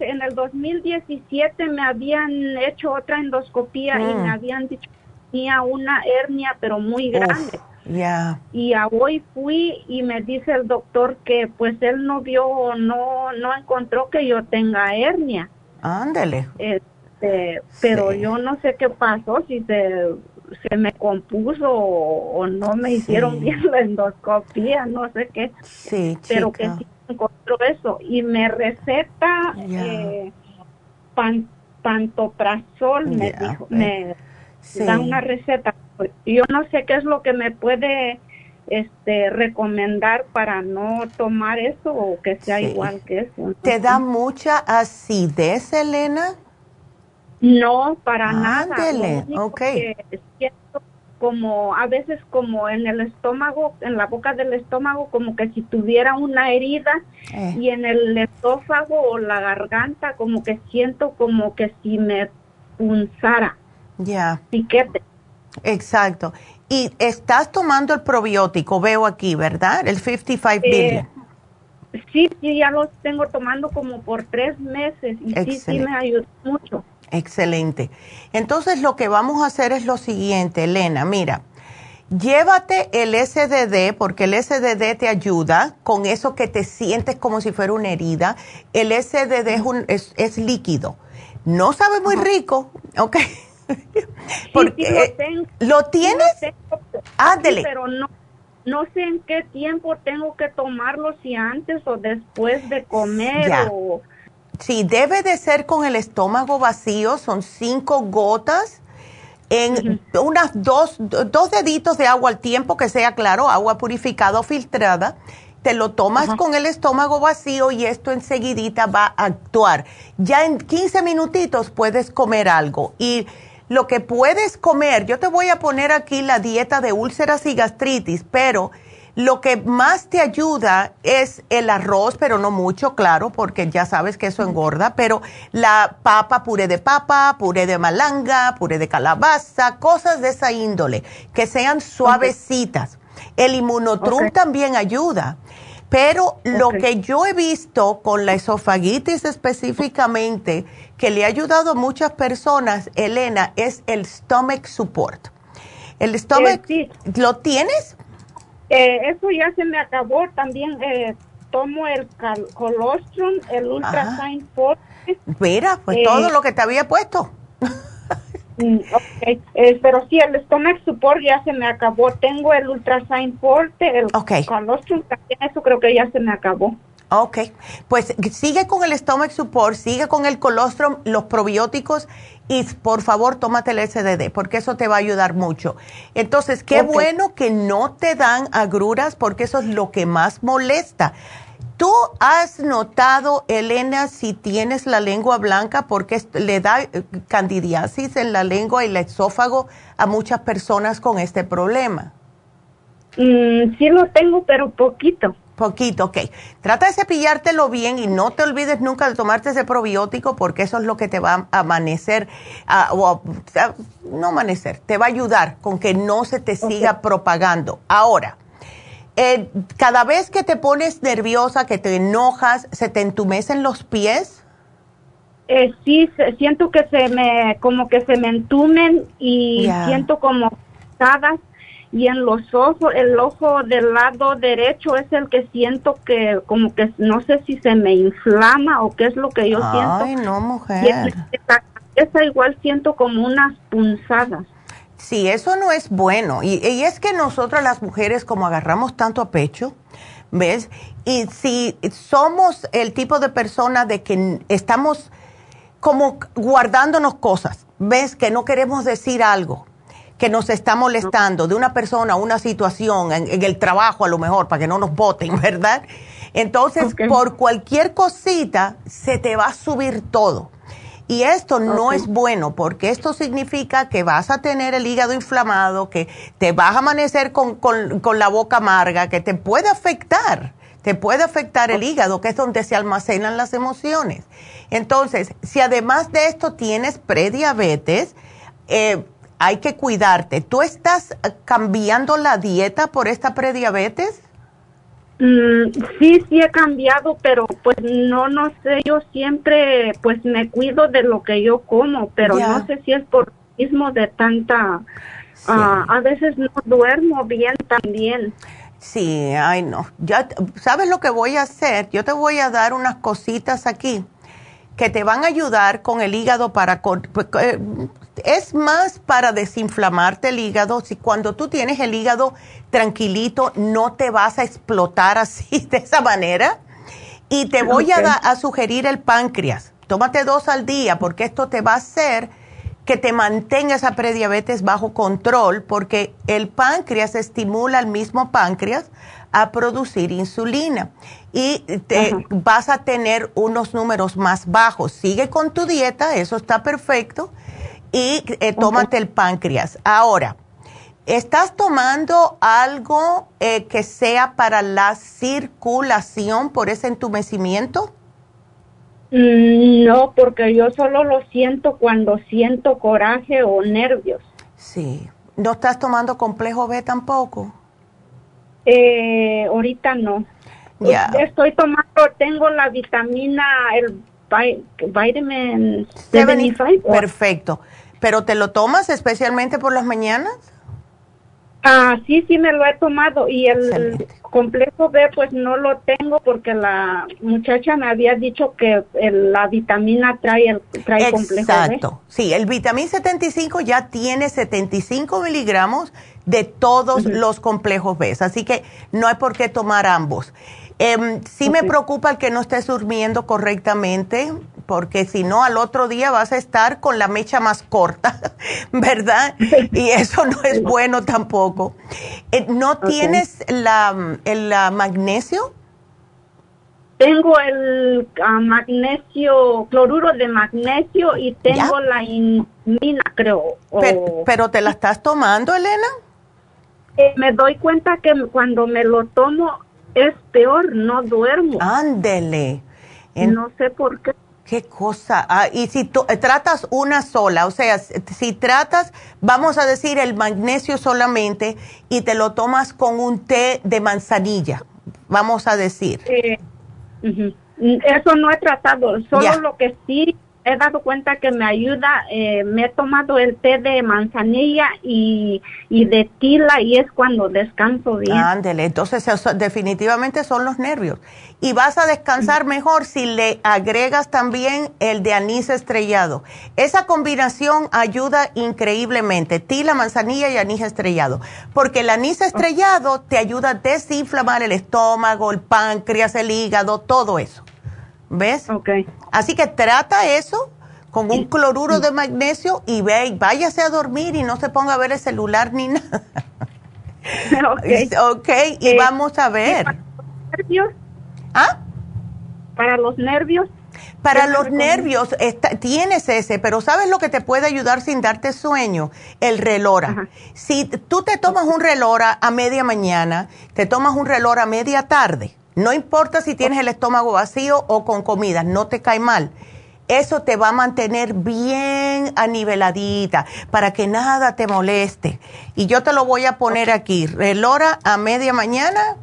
en el 2017 me habían hecho otra endoscopía y me habían dicho tenía una hernia, pero muy grande. Y a hoy fui y me dice el doctor que pues él no vio, no, no encontró que yo tenga hernia. Ándale. Este, pero yo no sé qué pasó, si se, se me compuso o, no me hicieron bien la endoscopía, no sé qué. Sí, Pero que sí encontró eso y me receta eh, pantoprazol, me dijo, me da una receta. Yo no sé qué es lo que me puede este recomendar para no tomar eso o que sea igual que eso. ¿Te da mucha acidez, Elena? No, para nada. ok. siento como a veces como en el estómago, en la boca del estómago, como que si tuviera una herida eh. y en el esófago o la garganta, como que siento como que si me punzara. Ya. Piquete. Exacto. Y estás tomando el probiótico, veo aquí, ¿verdad? El 55 eh, billion. Sí, sí, ya lo tengo tomando como por tres meses y sí, sí me ayuda mucho. Excelente. Entonces lo que vamos a hacer es lo siguiente, Elena, mira, llévate el SDD porque el SDD te ayuda con eso que te sientes como si fuera una herida. El SDD es, un, es, líquido. No sabe muy rico, ¿ok? porque lo, tienes. Ándele. pero no no sé en qué tiempo tengo que tomarlo, si antes o después de comer o Sí, debe de ser con el estómago vacío, son cinco gotas en unas dos, dos deditos de agua al tiempo, que sea claro, agua purificada o filtrada. Te lo tomas con el estómago vacío y esto enseguidita va a actuar. Ya en 15 minutitos puedes comer algo. Y lo que puedes comer, yo te voy a poner aquí la dieta de úlceras y gastritis, pero lo que más te ayuda es el arroz, pero no mucho, claro, porque ya sabes que eso engorda, pero la papa, puré de papa, puré de malanga, puré de calabaza, cosas de esa índole, que sean suavecitas. El inmunotrum también ayuda. Pero lo que yo he visto con la esofagitis específicamente, que le ha ayudado a muchas personas, Elena, es el stomach support. ¿El stomach lo tienes? Eh, eso ya se me acabó. También eh, tomo el colostrum, el ultrasign forte. Mira, pues todo eh, lo que te había puesto. Mm, ok, pero sí, el stomach support ya se me acabó. Tengo el ultrasign forte, el colostrum también, eso creo que ya se me acabó. Ok, pues sigue con el stomach support, sigue con el colostrum, los probióticos y por favor tómate el SDD porque eso te va a ayudar mucho. Entonces, qué bueno que no te dan agruras porque eso es lo que más molesta. ¿Tú has notado, Elena, si tienes la lengua blanca porque le da eh, candidiasis en la lengua y el esófago a muchas personas con este problema? Mm, sí lo tengo, pero poquito. Poquito, ok. Trata de cepillártelo bien y no te olvides nunca de tomarte ese probiótico porque eso es lo que te va a amanecer, o no amanecer, te va a ayudar con que no se te siga propagando. Ahora, eh, cada vez que te pones nerviosa, que te enojas, ¿se te entumecen los pies? Eh, sí, siento que se me, como que se me entumen y siento como pesadas y en los ojos, el ojo del lado derecho es el que siento que como que no sé si se me inflama o qué es lo que yo siento. Ay, no, mujer. Y esa igual siento como unas punzadas. Sí, eso no es bueno. Y, y es que nosotras las mujeres como agarramos tanto a pecho, ¿ves? Y si somos el tipo de persona de que estamos como guardándonos cosas, ¿ves? Que no queremos decir algo que nos está molestando de una persona, una situación, en, el trabajo a lo mejor, para que no nos voten, ¿verdad? Entonces, por cualquier cosita, se te va a subir todo. Y esto no es bueno porque esto significa que vas a tener el hígado inflamado, que te vas a amanecer con, con, la boca amarga, que te puede afectar, te puede afectar el hígado, que es donde se almacenan las emociones. Entonces, si además de esto tienes prediabetes, eh, hay que cuidarte. ¿Tú estás cambiando la dieta por esta prediabetes? Mm, sí, sí he cambiado, pero pues no, no sé, yo siempre pues me cuido de lo que yo como, pero no sé si es por mismo de tanta, ah, a veces no duermo bien también. Sí, ay no, ya, ¿sabes lo que voy a hacer? Yo te voy a dar unas cositas aquí que te van a ayudar con el hígado para... Pues, eh, es más para desinflamarte el hígado. Si cuando tú tienes el hígado tranquilito, no te vas a explotar así de esa manera. Y te voy a, a sugerir el páncreas. Tómate dos al día porque esto te va a hacer que te mantenga esa prediabetes bajo control porque el páncreas estimula al mismo páncreas a producir insulina y te vas a tener unos números más bajos. Sigue con tu dieta, eso está perfecto, y eh, tómate el páncreas. Ahora, ¿estás tomando algo eh, que sea para la circulación por ese entumecimiento? Mm, no, porque yo solo lo siento cuando siento coraje o nervios. Sí. ¿No estás tomando complejo B tampoco? Eh, ahorita no. Ya. Estoy tomando, tengo la vitamina, el vitamin 75. Perfecto. ¿Pero te lo tomas especialmente por las mañanas? Ah, sí, sí me lo he tomado y el complejo B pues no lo tengo porque la muchacha me había dicho que la vitamina trae el trae complejo B. Exacto, sí, el vitamina 75 ya tiene 75 miligramos de todos los complejos B, así que no hay por qué tomar ambos. Eh, sí me preocupa el que no estés durmiendo correctamente, porque si no, al otro día vas a estar con la mecha más corta, ¿verdad? Y eso no es bueno tampoco. Eh, ¿No tienes la, el magnesio? Tengo el ah, magnesio, cloruro de magnesio y tengo la inmina, creo. Pero, ¿te la estás tomando, Elena? Eh, me doy cuenta que cuando me lo tomo es peor, no duermo. Ándele. no sé por qué. Qué cosa. Ah, y si tú eh, tratas una sola, o sea, si tratas, vamos a decir, el magnesio solamente y te lo tomas con un té de manzanilla, vamos a decir. Eh, Eso no he tratado, solo lo que sí he dado cuenta que me ayuda, eh, me he tomado el té de manzanilla y, de tila y es cuando descanso bien. Ándele, entonces definitivamente son los nervios. Y vas a descansar mejor si le agregas también el de anís estrellado. Esa combinación ayuda increíblemente, tila, manzanilla y anís estrellado, porque el anís estrellado te ayuda a desinflamar el estómago, el páncreas, el hígado, todo eso. ¿Ves? Ok. Así que trata eso con un cloruro de magnesio y ve, váyase a dormir y no se ponga a ver el celular ni nada. ok. Ok, y eh, vamos a ver. ¿Para los nervios? ¿Ah? ¿Para los nervios? Para los nervios tienes ese, pero ¿sabes lo que te puede ayudar sin darte sueño? El relora. Si tú te tomas un relora a media mañana, te tomas un relora a media tarde, no importa si tienes el estómago vacío o con comida, no te cae mal. Eso te va a mantener bien aniveladita para que nada te moleste. Y yo te lo voy a poner aquí, relora a media mañana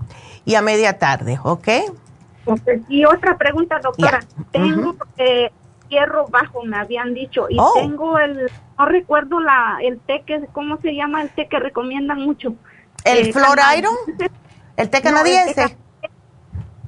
y a media tarde, ¿ok? Y otra pregunta, doctora. Tengo eh, hierro bajo, me habían dicho, y oh. tengo el, no recuerdo la, el té que, ¿cómo se llama el té que recomiendan mucho? ¿El eh, Iron? ¿El té canadiense?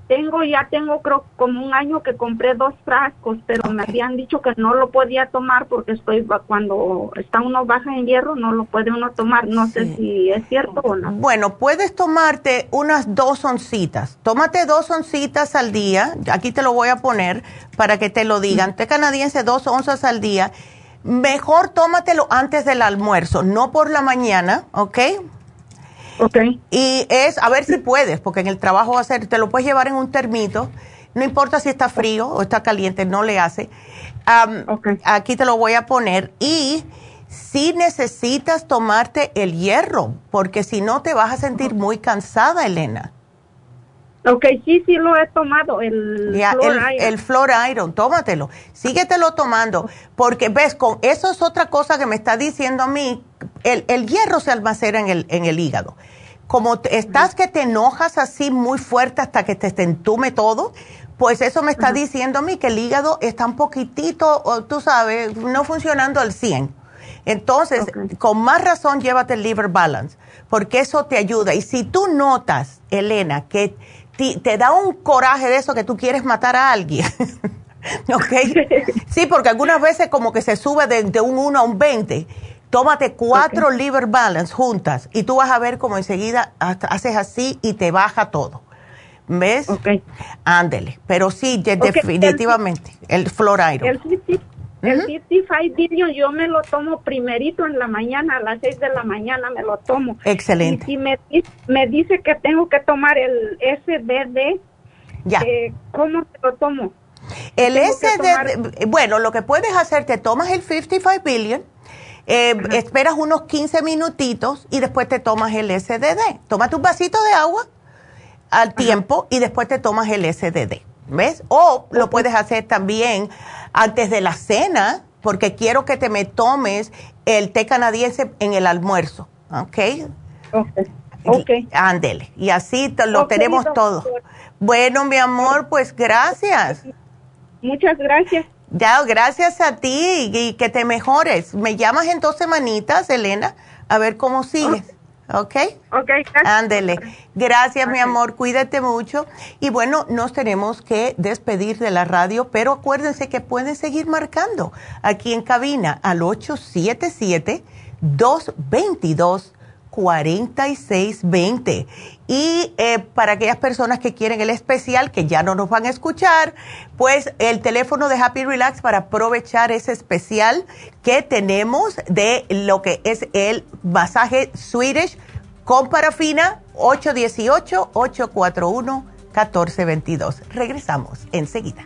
Tengo, ya tengo creo como un año que compré dos frascos, pero me habían dicho que no lo podía tomar porque estoy cuando está uno baja en hierro no lo puede uno tomar. No sé si es cierto o no. Bueno, puedes tomarte unas dos oncitas. Tómate dos oncitas al día. Aquí te lo voy a poner para que te lo digan. Té canadiense dos onzas al día. Mejor tómatelo antes del almuerzo, no por la mañana, ¿ok? Okay. Y es, a ver si puedes, porque en el trabajo va a ser, te lo puedes llevar en un termito, no importa si está frío o está caliente, no le hace. Aquí te lo voy a poner. Y si necesitas tomarte el hierro, porque si no te vas a sentir muy cansada, Elena. Ok, sí, sí lo he tomado, el Flor Iron. El Flor Iron, tómatelo, síguetelo tomando, porque ves, con eso es otra cosa que me está diciendo a mí, el, el hierro se almacena en el, en el hígado. Como estás que te enojas así muy fuerte hasta que te entume todo, pues eso me está diciendo a mí que el hígado está un poquitito, tú sabes, no funcionando al 100. Entonces, con más razón, llévate el liver balance, porque eso te ayuda. Y si tú notas, Elena, que te, da un coraje de eso que tú quieres matar a alguien, ok. Sí, porque algunas veces como que se sube de, un 1 a un 20. Tómate cuatro liver balance juntas y tú vas a ver como enseguida haces así y te baja todo. ¿Ves? Ok. Ándele. Pero sí, definitivamente, el, flor El, el 55 billion yo me lo tomo primerito en la mañana, a las 6 de la mañana me lo tomo. Excelente. Y si me, me dice que tengo que tomar el SDD, ya. Eh, ¿cómo lo tomo? El SDD, bueno, lo que puedes hacer, te tomas el 55 billion, eh, esperas unos 15 minutitos y después te tomas el SDD. Toma tu vasito de agua al tiempo y después te tomas el SDD. ¿Ves? O lo puedes hacer también antes de la cena, porque quiero que te me tomes el té canadiense en el almuerzo. ¿Ok? Ok. Ándele. Y así lo tenemos todo. Bueno, mi amor, pues gracias. Muchas gracias. Ya, gracias a ti y que te mejores. Me llamas en dos semanitas, Elena, a ver cómo sigues. ¿Ok? Ok, Ándele. Gracias, mi amor. Cuídate mucho. Y bueno, nos tenemos que despedir de la radio, pero acuérdense que pueden seguir marcando aquí en cabina al 877-222. 4620. Y eh, para aquellas personas que quieren el especial, que ya no nos van a escuchar, pues el teléfono de Happy Relax para aprovechar ese especial que tenemos de lo que es el masaje Swedish con parafina 818-841-1422. Regresamos enseguida.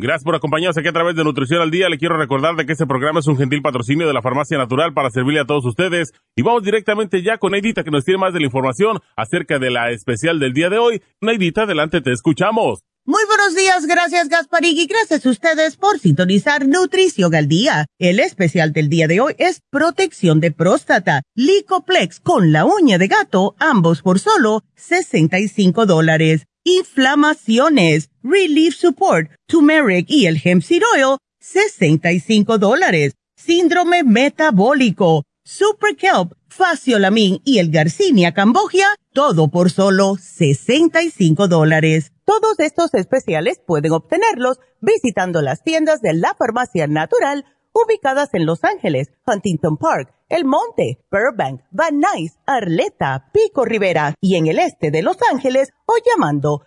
Gracias por acompañarnos aquí a través de Nutrición al Día. Le quiero recordar de que este programa es un gentil patrocinio de la Farmacia Natural para servirle a todos ustedes. Y vamos directamente ya con Neidita que nos tiene más de la información acerca de la especial del día de hoy. Neidita, adelante, te escuchamos. Muy buenos días, gracias Gasparig y gracias a ustedes por sintonizar Nutrición al Día. El especial del día de hoy es protección de próstata, Licoplex con la uña de gato, ambos por solo 65 dólares inflamaciones, relief support, turmeric y el hemp seed oil, 65 dólares. Síndrome metabólico, super kelp, faciolamin y el garcinia cambogia, todo por solo 65 dólares. Todos estos especiales pueden obtenerlos visitando las tiendas de la farmacia natural ubicadas en Los Ángeles, Huntington Park, El Monte, Burbank, Van Nuys, Arleta, Pico Rivera y en el este de Los Ángeles o llamando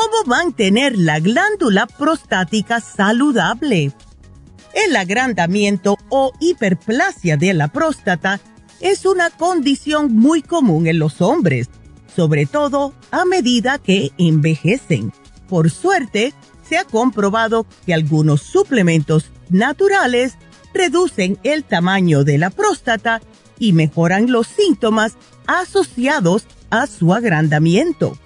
¿Cómo mantener la glándula prostática saludable? El agrandamiento o hiperplasia de la próstata es una condición muy común en los hombres, sobre todo a medida que envejecen. Por suerte, se ha comprobado que algunos suplementos naturales reducen el tamaño de la próstata y mejoran los síntomas asociados a su agrandamiento.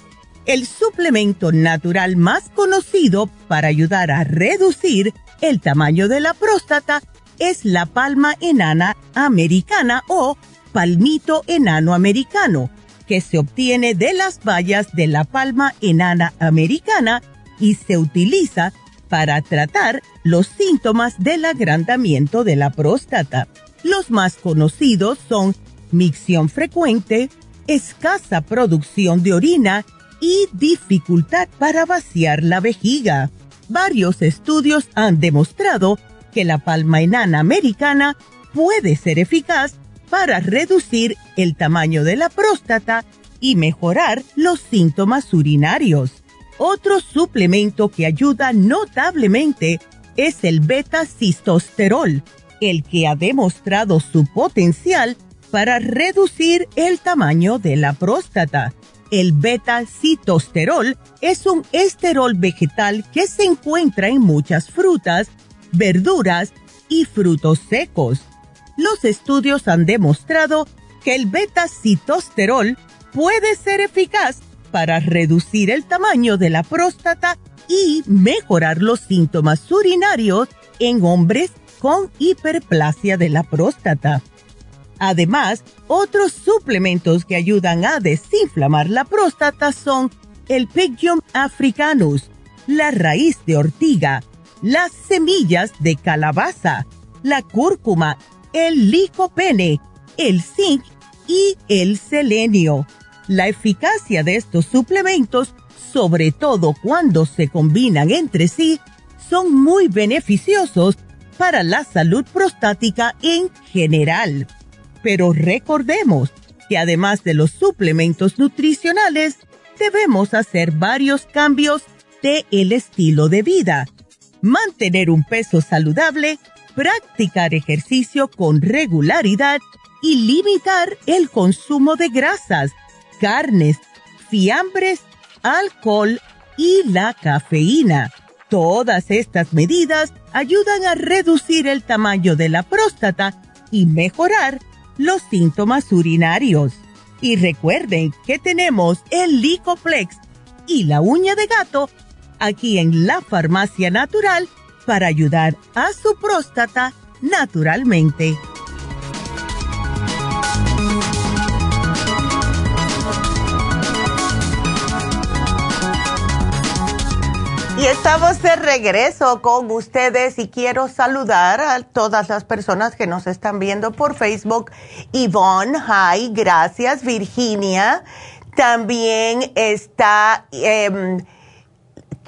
El suplemento natural más conocido para ayudar a reducir el tamaño de la próstata es la palma enana americana o palmito enano americano, que se obtiene de las bayas de la palma enana americana y se utiliza para tratar los síntomas del agrandamiento de la próstata. Los más conocidos son micción frecuente, escasa producción de orina y dificultad para vaciar la vejiga. Varios estudios han demostrado que la palma enana americana puede ser eficaz para reducir el tamaño de la próstata y mejorar los síntomas urinarios. Otro suplemento que ayuda notablemente es el beta-cistosterol, el que ha demostrado su potencial para reducir el tamaño de la próstata. El beta-citosterol es un esterol vegetal que se encuentra en muchas frutas, verduras y frutos secos. Los estudios han demostrado que el beta-citosterol puede ser eficaz para reducir el tamaño de la próstata y mejorar los síntomas urinarios en hombres con hiperplasia de la próstata. Además, otros suplementos que ayudan a desinflamar la próstata son el Pygium africanus, la raíz de ortiga, las semillas de calabaza, la cúrcuma, el licopene, el zinc y el selenio. La eficacia de estos suplementos, sobre todo cuando se combinan entre sí, son muy beneficiosos para la salud prostática en general. Pero recordemos que además de los suplementos nutricionales, debemos hacer varios cambios de el estilo de vida. Mantener un peso saludable, practicar ejercicio con regularidad y limitar el consumo de grasas, carnes, fiambres, alcohol y la cafeína. Todas estas medidas ayudan a reducir el tamaño de la próstata y mejorar los síntomas urinarios. Y recuerden que tenemos el Licoplex y la uña de gato aquí en la farmacia natural para ayudar a su próstata naturalmente. Y estamos de regreso con ustedes y quiero saludar a todas las personas que nos están viendo por Facebook. Yvonne, hi, gracias. Virginia, también está... Em,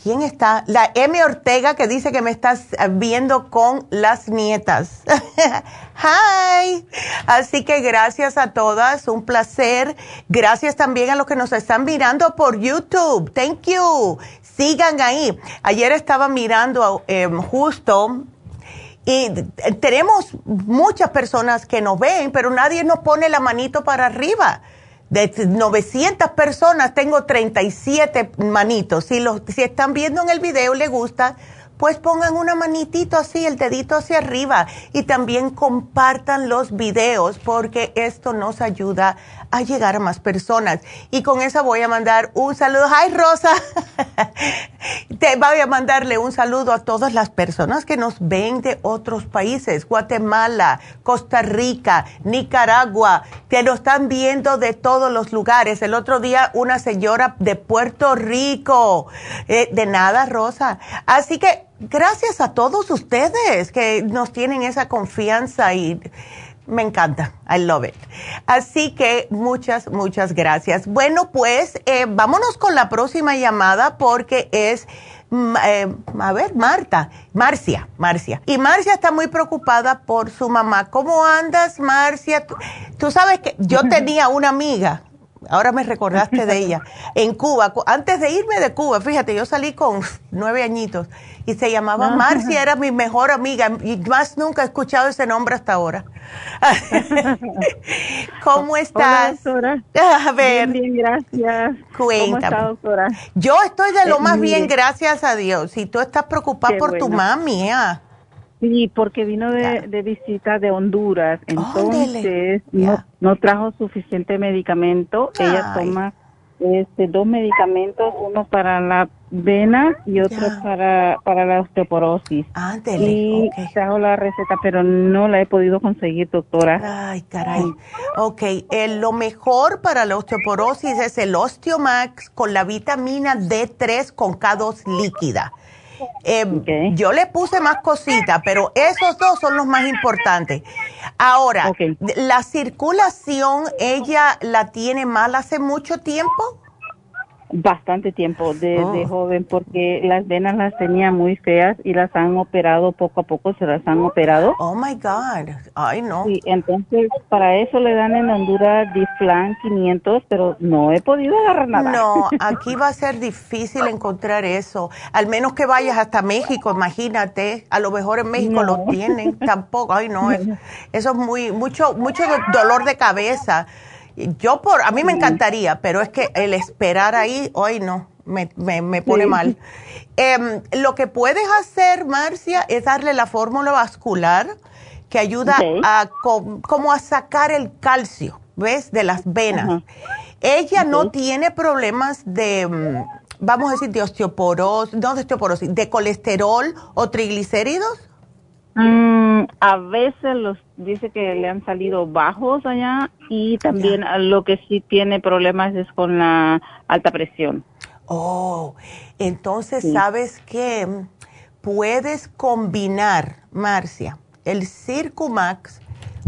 ¿Quién está? La M. Ortega que dice que me estás viendo con las nietas. Hi. Así que gracias a todas, un placer. Gracias también a los que nos están mirando por YouTube. Thank you. Sigan ahí. Ayer estaba mirando em, justo y tenemos muchas personas que nos ven, pero nadie nos pone la manito para arriba. De 900 personas tengo 37 manitos. Si, los, si están viendo en el video y les gusta, pues pongan una manitito así, el dedito hacia arriba y también compartan los videos porque esto nos ayuda a llegar a más personas. Y con eso voy a mandar un saludo. ¡Ay, Rosa! Te voy a mandarle un saludo a todas las personas que nos ven de otros países, Guatemala, Costa Rica, Nicaragua, que nos están viendo de todos los lugares. El otro día una señora de Puerto Rico. Eh, de nada, Rosa. Así que gracias a todos ustedes que nos tienen esa confianza y me encanta. I love it. Así que muchas, muchas gracias. Bueno, pues eh, vámonos con la próxima llamada porque es, mm, eh, a ver, Marta, Marcia, Marcia. Y Marcia está muy preocupada por su mamá. ¿Cómo andas, Marcia? tú sabes que yo tenía una amiga ahora me recordaste de ella, en Cuba, antes de irme de Cuba, fíjate, yo salí con nueve añitos y se llamaba Marcia, era mi mejor amiga y más nunca he escuchado ese nombre hasta ahora. ¿Cómo estás? Hola, A ver. Bien, gracias. Cuéntame. ¿Cómo doctora? Yo estoy de lo Eh, más bien, gracias a Dios. Si tú estás preocupada Qué por tu mami, ¿ah? Sí, porque vino de, de visita de Honduras, entonces no, no trajo suficiente medicamento. Ella Ay. toma este, dos medicamentos, uno para la vena y otro para, para la osteoporosis. Ándele, y trajo la receta, pero no la he podido conseguir, doctora. Ay, caray. Ok, eh, lo mejor para la osteoporosis es el Osteomax con la vitamina D3 con K2 líquida. Eh, Yo le puse más cositas, pero esos dos son los más importantes. Ahora, la circulación, ¿ella la tiene mal hace mucho tiempo? Bastante tiempo desde Oh. joven porque las venas las tenía muy feas y las han operado poco a poco, se las han operado. Oh my God, ay no. Sí, entonces para eso le dan en Honduras Diflan 500, pero no he podido agarrar nada. No, aquí va a ser difícil encontrar eso. Al menos que vayas hasta México, imagínate. A lo mejor en México lo tienen. Tampoco, ay no, es- eso es muy, mucho, mucho do- dolor de cabeza. Yo por, a mí me encantaría, pero es que el esperar ahí, hoy no, me, me, me pone Sí. mal. Em, lo que puedes hacer, Marcia, es darle la fórmula vascular que ayuda a co- como a sacar el calcio, ¿ves? De las venas. Ella no tiene problemas de, mm, vamos a decir, de osteoporosis, no de osteoporosis, de colesterol o triglicéridos. Mm, a veces los dice que le han salido bajos allá y también a lo que sí tiene problemas es con la alta presión. Oh, entonces sabes que puedes combinar, Marcia, el Circumax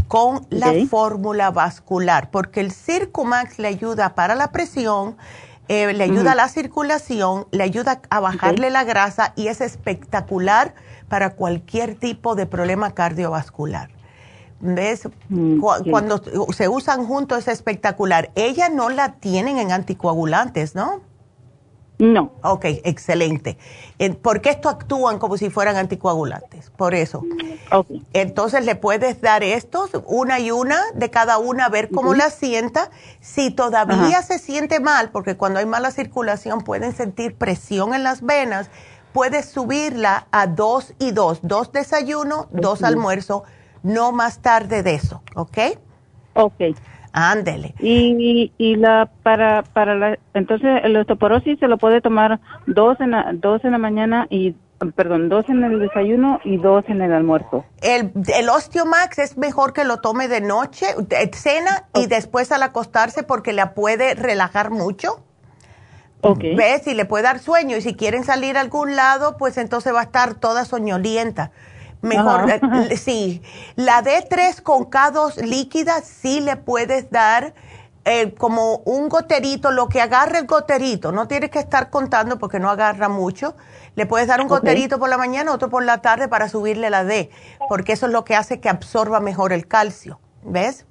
con la fórmula vascular, porque el Circumax le ayuda para la presión, eh, le ayuda a la circulación, le ayuda a bajarle la grasa y es espectacular para cualquier tipo de problema cardiovascular. ¿Ves? Sí. Cuando se usan juntos es espectacular. Ella no la tienen en anticoagulantes, ¿no? No. Ok, excelente. En- Porque esto actúan como si fueran anticoagulantes, por eso. Entonces le puedes dar estos, una y una de cada una, a ver cómo la sienta. Si todavía se siente mal, porque cuando hay mala circulación pueden sentir presión en las venas, puedes subirla a dos y dos, dos desayuno, dos almuerzo, no más tarde de eso, ¿ok? Ok. Ándele. Y, y la para para la entonces el osteoporosis se lo puede tomar dos en la, dos en la mañana y perdón dos en el desayuno y dos en el almuerzo. El, el Osteomax es mejor que lo tome de noche, de cena y después al acostarse porque la puede relajar mucho. ¿Ves? Y le puede dar sueño. Y si quieren salir a algún lado, pues entonces va a estar toda soñolienta. Mejor, eh, sí. La D3 con K2 líquida sí le puedes dar eh, como un goterito, lo que agarre el goterito. No tienes que estar contando porque no agarra mucho. Le puedes dar un goterito por la mañana, otro por la tarde para subirle la D, porque eso es lo que hace que absorba mejor el calcio. ¿Ves?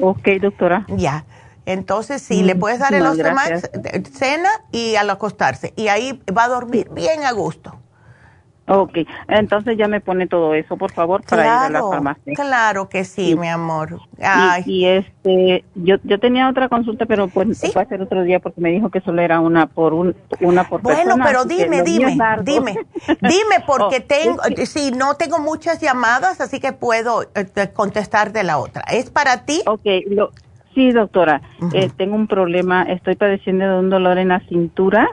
Ok, doctora. Ya. Entonces, sí, le puedes dar el Osteomax, eh, cena y al acostarse. Y ahí va a dormir bien a gusto. Ok, entonces ya me pone todo eso, por favor, para ir a la farmacia. claro que sí, Sí. mi amor. Y- Ay, Y, este, yo, yo tenía otra consulta, pero pues fue a hacer otro día porque me dijo que solo era una por un, una por bueno, persona. pero dime, dime, dime, dime, porque Oh, tengo, es que- si no tengo muchas llamadas, así que puedo eh, te- contestar de la otra. ¿Es para ti? Ok, lo, Sí, doctora. Eh, tengo un problema. Estoy padeciendo de un dolor en la cintura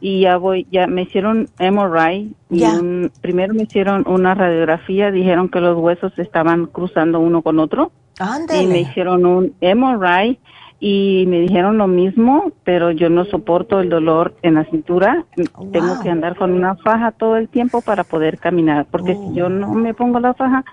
y ya voy, ya me hicieron MRI y primero me hicieron una radiografía. Dijeron que los huesos estaban cruzando uno con otro. Y me hicieron un MRI y me dijeron lo mismo, pero yo no soporto el dolor en la cintura. Tengo que andar con una faja todo el tiempo para poder caminar, porque si yo no me pongo la faja,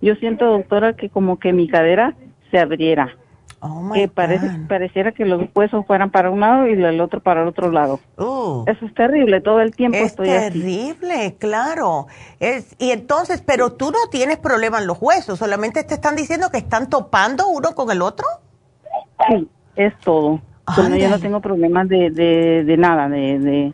yo siento, doctora, que como que mi cadera se abriera. Oh que parece, pareciera que los huesos fueran para un lado y el otro para el otro lado. Oh. Eso es terrible, todo el tiempo es terrible, claro. Es, y entonces, pero tú no tienes problema en los huesos, solamente te están diciendo que están topando uno con el otro. Sí, es todo. yo no tengo problemas de, de, de nada, de, de,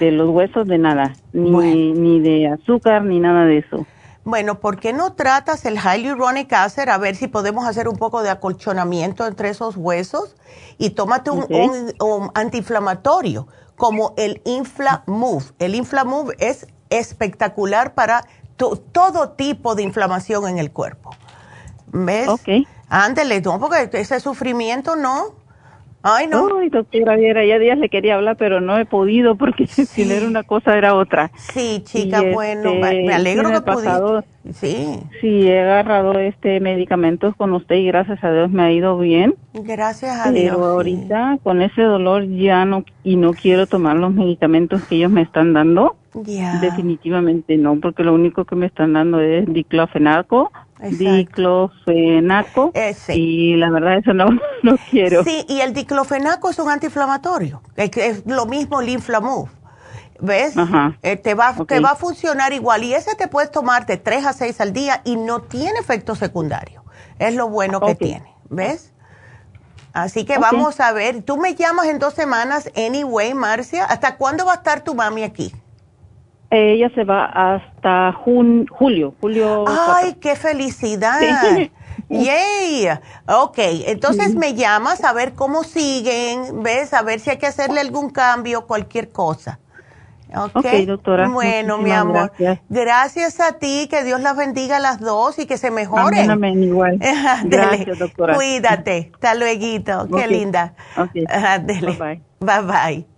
de, los huesos, de nada, ni, ni de azúcar, ni nada de eso. Bueno, ¿por qué no tratas el hyaluronic acid a ver si podemos hacer un poco de acolchonamiento entre esos huesos? Y tómate un, antiinflamatorio como el Inflamove. El Inflamove es espectacular para todo tipo de inflamación en el cuerpo. ¿Ves? Ok. Ándele, no, porque ese sufrimiento no. Ay, no. Ay, doctora Viera, ya días le quería hablar, pero no he podido porque si no era una cosa, era otra. Sí, chica, bueno, me este, alegro que pasado, Sí. Sí, he agarrado este medicamentos con usted y gracias a Dios me ha ido bien. Gracias a Dios. Pero ahorita con ese dolor ya no, y no quiero tomar los medicamentos que ellos me están dando. Ya. Definitivamente no, porque lo único que me están dando es diclofenaco y la verdad eso no, no quiero. Sí, y el diclofenaco es un antiinflamatorio, es, lo mismo el Inflamove. ¿Ves? Eh, te, va, te va a funcionar igual y ese te puedes tomar de 3 a 6 al día y no tiene efecto secundario. Es lo bueno que tiene. ¿Ves? Así que vamos a ver. Tú me llamas en dos semanas, anyway, Marcia. ¿Hasta cuándo va a estar tu mami aquí? Ella se va hasta julio, julio. ¡Ay, qué felicidad! ¡Yay! Ok, entonces me llamas a ver cómo siguen, ¿ves? A ver si hay que hacerle algún cambio, cualquier cosa. Ok, doctora. Bueno, mi amor. Gracias. a ti, que Dios las bendiga a las dos y que se mejoren. Amén, igual. gracias, doctora. Cuídate. Hasta luego. Qué linda. Okay. Bye bye. Bye bye.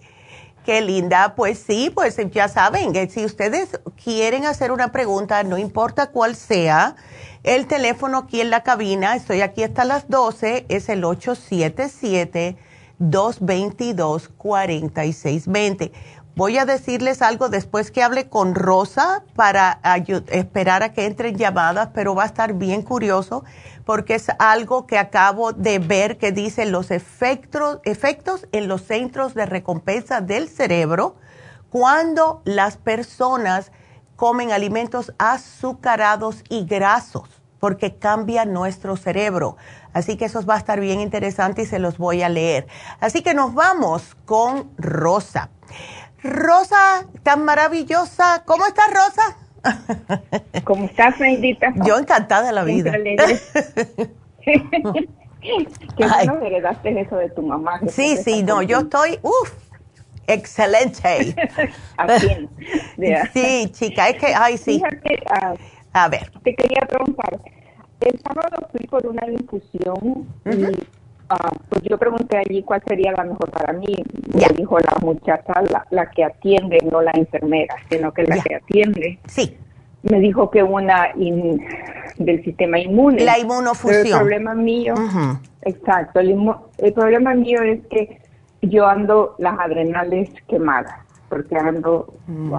Qué linda. Pues sí, pues ya saben si ustedes quieren hacer una pregunta, no importa cuál sea, el teléfono aquí en la cabina, estoy aquí hasta las 12, es el 877-222-4620. Voy a decirles algo después que hable con Rosa para esperar a que entren llamadas, pero va a estar bien curioso porque es algo que acabo de ver que dice los efectos, efectos en los centros de recompensa del cerebro cuando las personas comen alimentos azucarados y grasos, porque cambia nuestro cerebro. Así que eso va a estar bien interesante y se los voy a leer. Así que nos vamos con Rosa. Rosa, tan maravillosa. ¿Cómo estás, Rosa? ¿Cómo estás, Neidita? Yo encantada de la vida. Qué bueno heredaste eso de tu mamá. Sí, sí, no, yo estoy, uff, excelente. sí, chica, es que, ay, sí. Ah, a ver. Te quería preguntar, el sábado fui por una infusión y Ah, pues yo pregunté allí cuál sería la mejor para mí. Me dijo la muchacha, la, que atiende, no la enfermera, sino que la que atiende. Sí. Me dijo que una del sistema inmune. La inmunofusión. el problema mío, exacto, el, el problema mío es que yo ando las adrenales quemadas, porque ando, mm.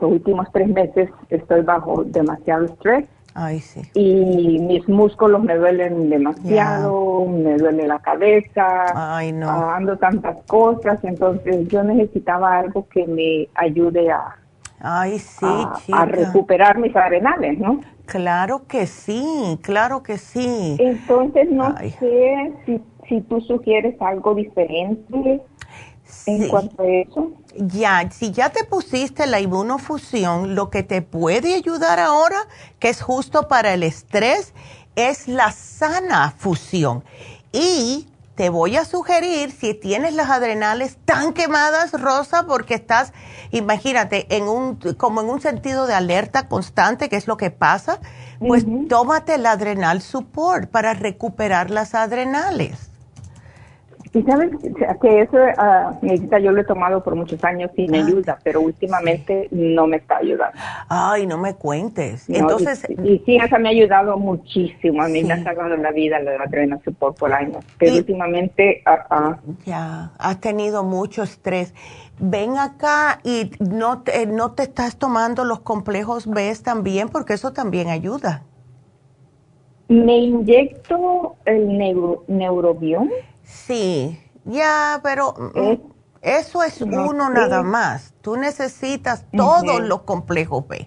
los últimos tres meses estoy bajo demasiado estrés Ay, sí. Y mis músculos me duelen demasiado, me duele la cabeza, Ay, no. Ah, ando tantas cosas, entonces yo necesitaba algo que me ayude a, Ay, sí, a, recuperar mis arenales, ¿no? Claro que sí, claro que sí. Entonces no sé si, si tú sugieres algo diferente en cuanto a eso. Ya, si ya te pusiste la inmunofusión, lo que te puede ayudar ahora, que es justo para el estrés, es la sana fusión. Y te voy a sugerir, si tienes las adrenales tan quemadas, Rosa, porque estás, imagínate, en un, como en un sentido de alerta constante, que es lo que pasa, pues tómate el adrenal support para recuperar las adrenales. Y sabes que eso, uh, yo lo he tomado por muchos años y me ayuda, pero últimamente no me está ayudando. Ay, no me cuentes. Entonces. Y, sí, eso me ha ayudado muchísimo. A mí me ha salvado la vida la adrenal support por años. Pero últimamente. Uh, ya, has tenido mucho estrés. Ven acá y no te, no te estás tomando los complejos B también, porque eso también ayuda. Me inyecto el neuro, neurobión Sí, ya, pero mm, eso es uno nada más. Tú necesitas todos los complejos B.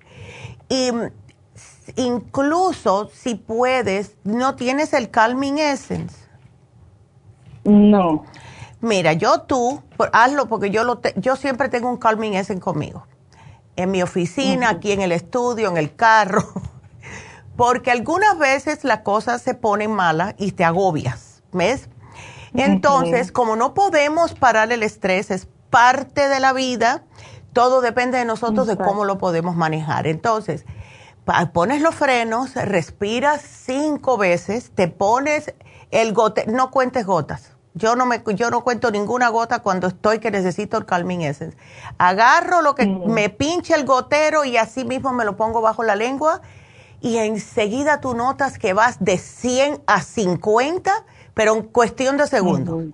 Y mm, incluso si puedes, ¿no tienes el Calming Essence? No. Mira, yo tú, hazlo porque yo, lo yo siempre tengo un Calming Essence conmigo. En mi oficina, aquí en el estudio, en el carro. Porque algunas veces las cosas se ponen malas y te agobias. ¿Ves? Entonces, como no podemos parar el estrés, es parte de la vida, todo depende de nosotros de cómo lo podemos manejar. Entonces, pones los frenos, respiras cinco veces, te pones el gote, no cuentes gotas. Yo no me, yo no cuento ninguna gota cuando estoy que necesito el Calming Essence. Agarro lo que me pinche el gotero y así mismo me lo pongo bajo la lengua y enseguida tú notas que vas de 100 a 50 pero en cuestión de segundos.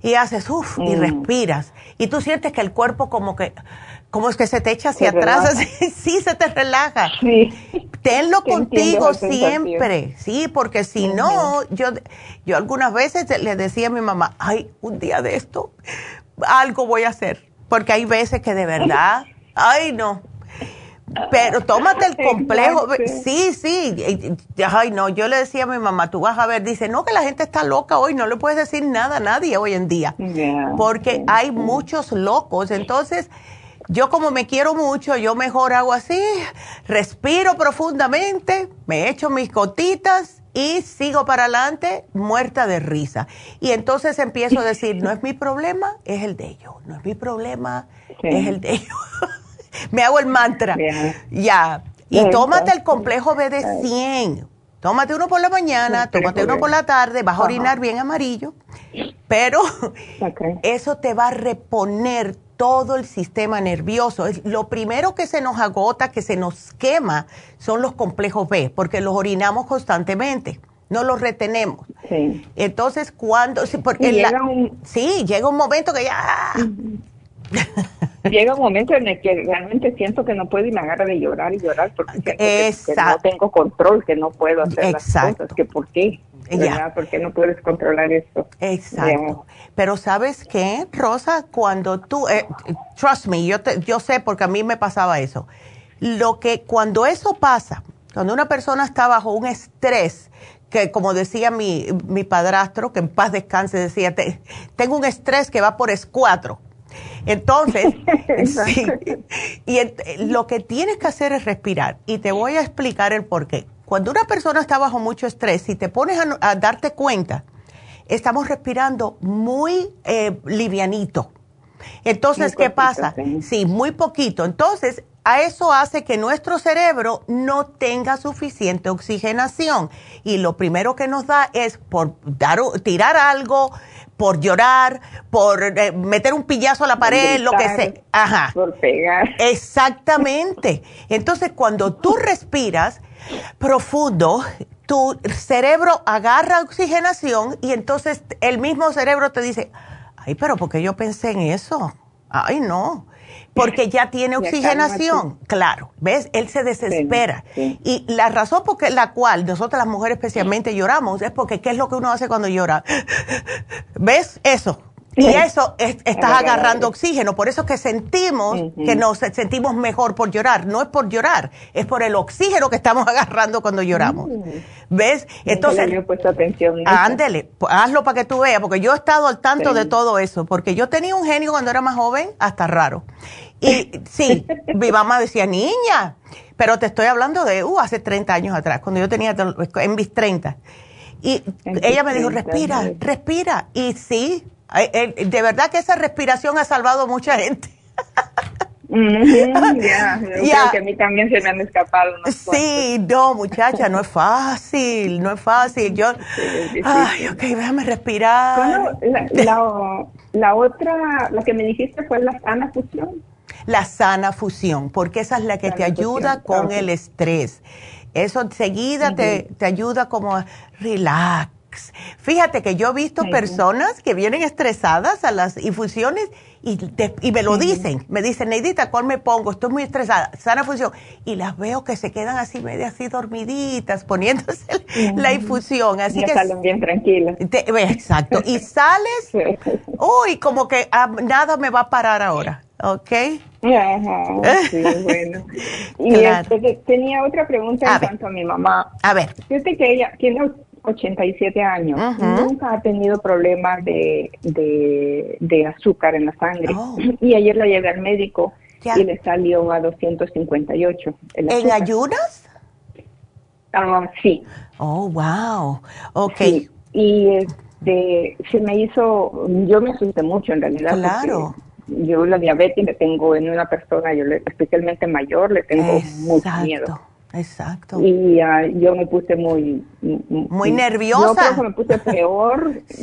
Y haces, uff, y mm. respiras. Y tú sientes que el cuerpo como que, como es que se te echa hacia atrás, sí, se te relaja. Sí. Tenlo contigo siempre, sí, porque si no, yo, yo algunas veces le decía a mi mamá, ay, un día de esto, algo voy a hacer. Porque hay veces que de verdad, ay, no, pero tómate el complejo. Sí, sí. Ay, no, yo le decía a mi mamá, tú vas a ver, dice, no, que la gente está loca hoy, no le puedes decir nada a nadie hoy en día. porque hay muchos locos. Entonces, yo como me quiero mucho, yo mejor hago así, respiro profundamente, me echo mis gotitas y sigo para adelante muerta de risa. Y entonces empiezo a decir, no es mi problema, es el de ellos. No es mi problema, es el de ellos. me hago el mantra. Ya. Y tómate el complejo B de 100. Tómate uno por la mañana, tómate uno por la tarde, vas a orinar bien amarillo, pero eso te va a reponer todo el sistema nervioso. Lo primero que se nos agota, que se nos quema, son los complejos B, porque los orinamos constantemente, no los retenemos. Entonces, cuando... Porque llega un... Sí, llega un momento que ya... Llega un momento en el que realmente siento que no puedo y me agarra de llorar y llorar porque, que, no tengo control, que no puedo hacer las cosas, que por qué. Ya. ¿Por qué no puedes controlar esto? Exacto. Pero ¿sabes qué, Rosa? Cuando tú, eh, trust me, yo, yo sé porque a mí me pasaba eso. Lo que, cuando eso pasa, cuando una persona está bajo un estrés, que como decía mi, mi padrastro, que en paz descanse, decía, tengo un estrés que va por escuatro entonces, sí, y lo que tienes que hacer es respirar. Y te voy a explicar el por qué. Cuando una persona está bajo mucho estrés, si te pones a, darte cuenta, estamos respirando muy eh, livianito. Entonces, ¿qué pasa? Sí. muy poquito. Entonces, a eso hace que nuestro cerebro no tenga suficiente oxigenación. Y lo primero que nos da es por dar, tirar algo, por llorar, por eh, meter un pillazo a la pared, lo que sea. Ajá. Por pegar. Exactamente. Entonces, cuando tú respiras profundo, tu cerebro agarra oxigenación y entonces el mismo cerebro te dice, ay, pero ¿por qué yo pensé en eso? Ay, no porque ya tiene oxigenación. Claro, ¿ves? Él se desespera. Y la razón por la cual nosotras las mujeres especialmente lloramos es porque ¿qué es lo que uno hace cuando llora? ¿Ves? Eso. Y eso estás agarrando oxígeno. Por eso que sentimos que nos sentimos mejor por llorar. No es por llorar, es por el oxígeno que estamos agarrando cuando lloramos. ¿Ves? Entonces, atención. Ándele, hazlo para que tú veas, porque yo he estado al tanto de todo eso, porque yo tenía un genio cuando era más joven, hasta raro. Y sí, mi mamá decía, niña, pero te estoy hablando de, uh, hace 30 años atrás, cuando yo tenía, en mis 30. Y ella me dijo, respira, respira. Y sí, de verdad que esa respiración ha salvado a mucha gente. ya, creo que a mí también se me han escapado. sí, no, muchacha, no es fácil, no es fácil. Yo, ay, ok, déjame respirar. la, la, otra, la que me dijiste fue la sana fusión. La sana fusión, porque esa es la que te ayuda con el estrés. Eso enseguida te, te ayuda como a relax. Fíjate que yo he visto personas que vienen estresadas a las infusiones y, y me lo dicen. Me dicen, Neidita, ¿cuál me pongo? Estoy muy estresada. Sana fusión. Y las veo que se quedan así, medio así dormiditas, poniéndose la infusión. Así que salen bien tranquilas. exacto. Y sales, uy, como que ah, nada me va a parar ahora. ¿Ok? Ajá, sí, bueno. Y este, tenía otra pregunta en cuanto a mi mamá. A ver. Fíjate que ella tiene 87 años. Nunca ha tenido problemas de, de, azúcar en la sangre. Oh. Y ayer la llevé al médico y le salió a 258. ¿En ayunas? Ah, sí. Oh, wow. Ok. Y este, se me hizo, yo me asusté mucho en realidad. Claro. Yo la diabetes le tengo en una persona, yo especialmente mayor, le tengo mucho miedo. Exacto. Y ah, yo me puse muy... Muy nerviosa. Yo creo que me puse peor,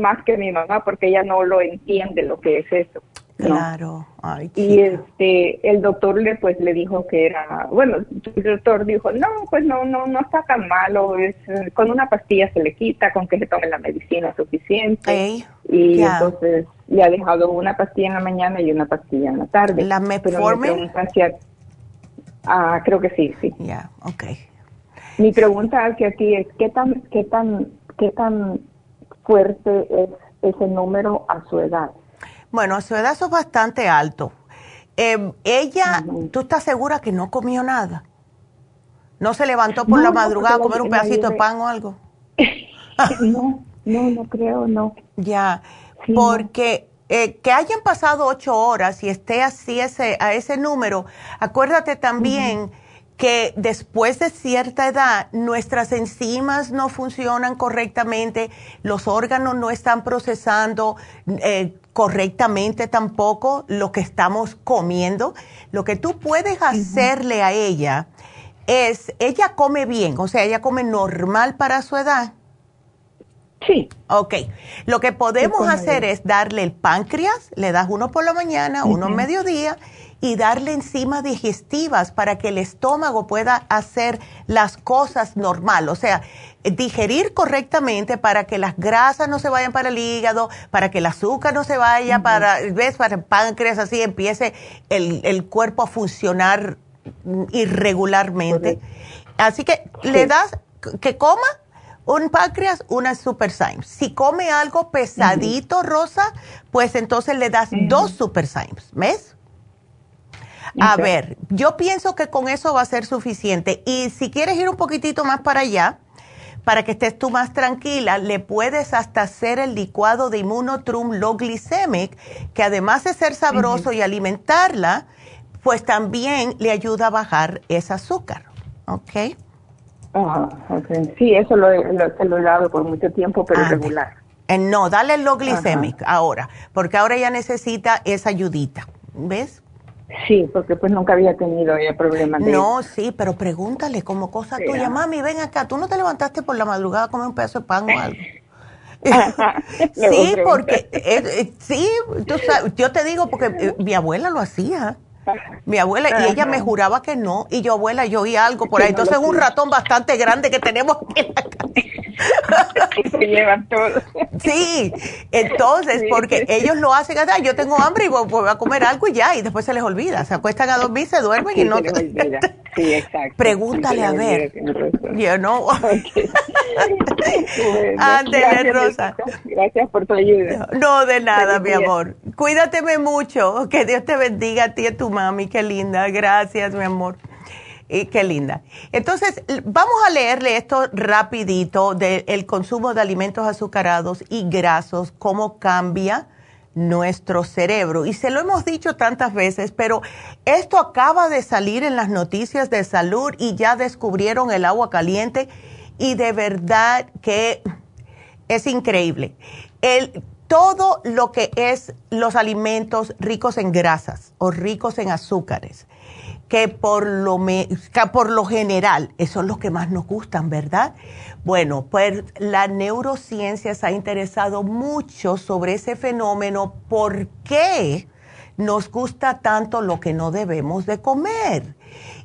más, que mi mamá, porque ella no lo entiende lo que es eso. Claro. y este, el doctor le pues le dijo que era, bueno, el doctor dijo, no, pues no, no, no está tan malo, es, con una pastilla se le quita, con que se tome la medicina suficiente. y entonces le ha dejado una pastilla en la mañana y una pastilla en la tarde. ¿La metformin? Ah, creo que sí, sí. Ya, okay. Mi pregunta hacia ti es, ¿qué tan, qué tan, qué tan fuerte es ese número a su edad? Bueno, a su edad eso es bastante alto. Em, ella, ¿tú estás segura que no comió nada? ¿No se levantó por la madrugada a comer un pedacito de pan o algo? no, no, no creo, no. Ya, porque eh, que hayan pasado ocho horas y esté así ese, a ese número, acuérdate también que después de cierta edad nuestras enzimas no funcionan correctamente, los órganos no están procesando eh, correctamente tampoco lo que estamos comiendo. Lo que tú puedes hacerle a ella es, ella come bien, o sea, ella come normal para su edad. Sí. Ok. Lo que podemos hacer es darle el páncreas, le das uno por la mañana, uno mediodía, y darle enzimas digestivas para que el estómago pueda hacer las cosas normal, o sea, digerir correctamente para que las grasas no se vayan para el hígado, para que el azúcar no se vaya para, ¿ves? Para el páncreas, así empiece el, cuerpo a funcionar irregularmente. Así que le das que coma un páncreas, una Super Symes. Si come algo pesadito, Rosa, pues entonces le das dos Super Symes, ¿ves? A ver, yo pienso que con eso va a ser suficiente. Y si quieres ir un poquitito más para allá, para que estés tú más tranquila, le puedes hasta hacer el licuado de Immunotrum Low Glycemic, que además de ser sabroso y alimentarla, pues también le ayuda a bajar ese azúcar. ¿Ok? Ah, Sí, eso lo, he dado por mucho tiempo, pero ah, regular. Eh, no, dale el low glycemic ahora, porque ahora ya necesita esa ayudita, ¿ves? Sí, porque pues nunca había tenido ya problemas de No, sí, pero pregúntale como cosa tuya, mami, ven acá, ¿tú no te levantaste por la madrugada a comer un pedazo de pan o algo? sí, porque, eh, eh, sí, yo te digo porque mi abuela lo hacía. Mi abuela, y ella me juraba que no, y yo, abuela, yo oí algo por ahí. Entonces es un ratón bastante grande que tenemos aquí en la casa. se llevan todo. Sí, entonces, porque ellos lo hacen, ah, yo tengo hambre y voy, a comer algo y ya, y después se les olvida. Se acuestan a dormir, se duermen y no. Sí, exacto. Pregúntale a ver. Yo no. Rosa. Gracias por tu ayuda. No, de nada, mi amor. Cuídateme mucho. Que Dios te bendiga a ti y a tu mami. Qué linda. Gracias, mi amor. Y qué linda. Entonces, vamos a leerle esto rapidito del consumo de alimentos azucarados y grasos, cómo cambia nuestro cerebro. Y se lo hemos dicho tantas veces, pero esto acaba de salir en las noticias de salud y ya descubrieron el agua caliente y de verdad que es increíble. El, todo lo que es los alimentos ricos en grasas o ricos en azúcares, que por lo, por lo general, esos son los que más nos gustan, ¿verdad? Bueno, pues la neurociencia se ha interesado mucho sobre ese fenómeno, ¿por qué nos gusta tanto lo que no debemos de comer?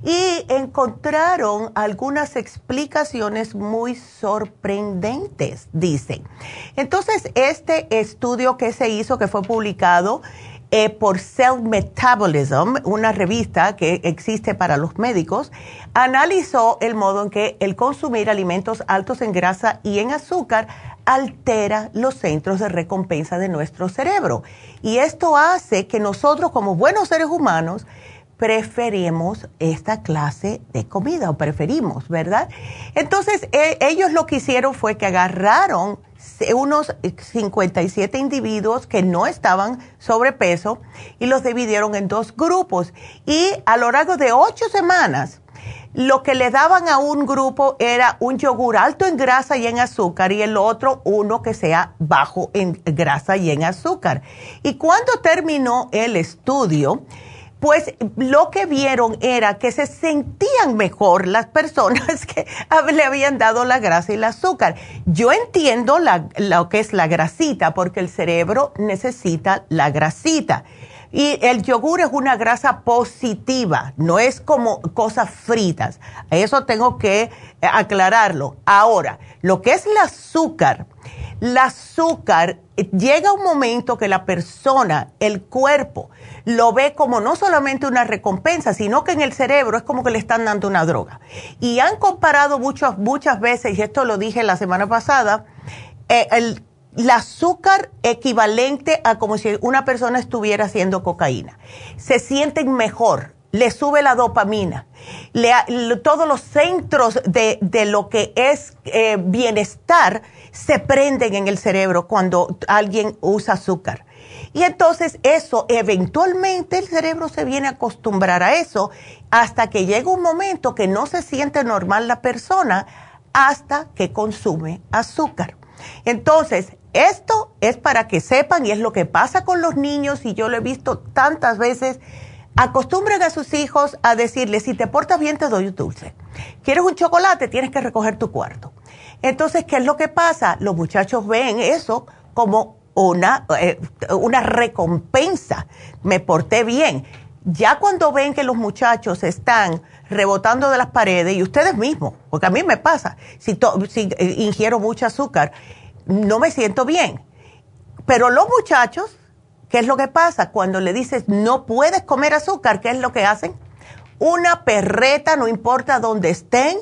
y encontraron algunas explicaciones muy sorprendentes, dicen. Entonces, este estudio que se hizo, que fue publicado eh, por Cell Metabolism, una revista que existe para los médicos, analizó el modo en que el consumir alimentos altos en grasa y en azúcar altera los centros de recompensa de nuestro cerebro. Y esto hace que nosotros como buenos seres humanos preferimos esta clase de comida o preferimos, ¿verdad? Entonces, e, ellos lo que hicieron fue que agarraron unos 57 individuos que no estaban sobrepeso y los dividieron en dos grupos. Y a lo largo de ocho semanas, lo que le daban a un grupo era un yogur alto en grasa y en azúcar y el otro uno que sea bajo en grasa y en azúcar. Y cuando terminó el estudio, pues lo que vieron era que se sentían mejor las personas que le habían dado la grasa y el azúcar. Yo entiendo lo que es la grasita, porque el cerebro necesita la grasita. Y el yogur es una grasa positiva, no es como cosas fritas. Eso tengo que aclararlo. Ahora, lo que es el azúcar, el azúcar llega un momento que la persona, el cuerpo, lo ve como no solamente una recompensa, sino que en el cerebro es como que le están dando una droga. Y han comparado muchas, muchas veces, y esto lo dije la semana pasada, eh, el, azúcar equivalente a como si una persona estuviera haciendo cocaína. Se sienten mejor, le sube la dopamina, todos los centros de, de lo que es eh, bienestar se prenden en el cerebro cuando alguien usa azúcar. Y entonces eso, eventualmente el cerebro se viene a acostumbrar a eso hasta que llega un momento que no se siente normal la persona hasta que consume azúcar. Entonces, esto es para que sepan y es lo que pasa con los niños y yo lo he visto tantas veces. Acostumbren a sus hijos a decirles, si te portas bien te doy un dulce. ¿Quieres un chocolate? Tienes que recoger tu cuarto. Entonces, ¿qué es lo que pasa? Los muchachos ven eso como una, eh, una recompensa. Me porté bien. Ya cuando ven que los muchachos están rebotando de las paredes, y ustedes mismos, porque a mí me pasa, si, si eh, ingiero mucho azúcar, no me siento bien. Pero los muchachos, ¿qué es lo que pasa? Cuando le dices no puedes comer azúcar, ¿qué es lo que hacen? Una perreta, no importa dónde estén,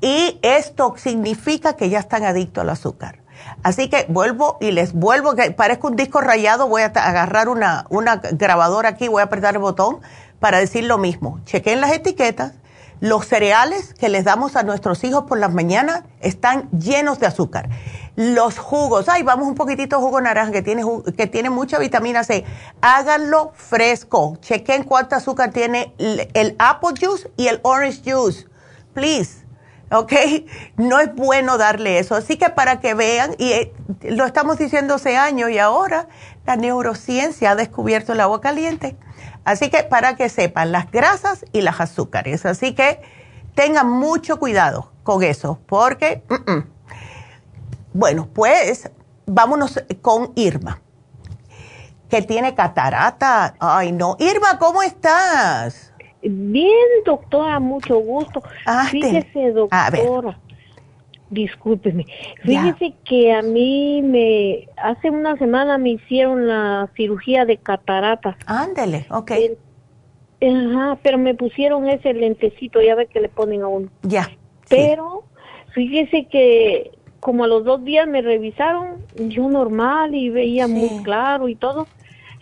y esto significa que ya están adictos al azúcar. Así que vuelvo y les vuelvo, que parezco un disco rayado, voy a agarrar una, una grabadora aquí, voy a apretar el botón para decir lo mismo. Chequen las etiquetas. Los cereales que les damos a nuestros hijos por las mañanas están llenos de azúcar. Los jugos, ay, vamos un poquitito jugo naranja que tiene, que tiene mucha vitamina C. Háganlo fresco. Chequen cuánto azúcar tiene el apple juice y el orange juice. Please ¿ok? No es bueno darle eso. Así que para que vean, y eh, lo estamos diciendo hace años y ahora la neurociencia ha descubierto el agua caliente. Así que para que sepan las grasas y las azúcares. Así que tengan mucho cuidado con eso, porque, bueno, pues vámonos con Irma, que tiene catarata. Ay, no. Irma, ¿cómo estás? Bien, doctora, mucho gusto. Ah, Fíjese, doctora. Discúlpeme. Fíjese que a mí me hace una semana me hicieron la cirugía de catarata. Ándele, ok. ajá, pero me pusieron ese lentecito, ya ve que le ponen a uno. Ya. Pero fíjese que como a los dos días me revisaron, yo normal y veía muy claro y todo.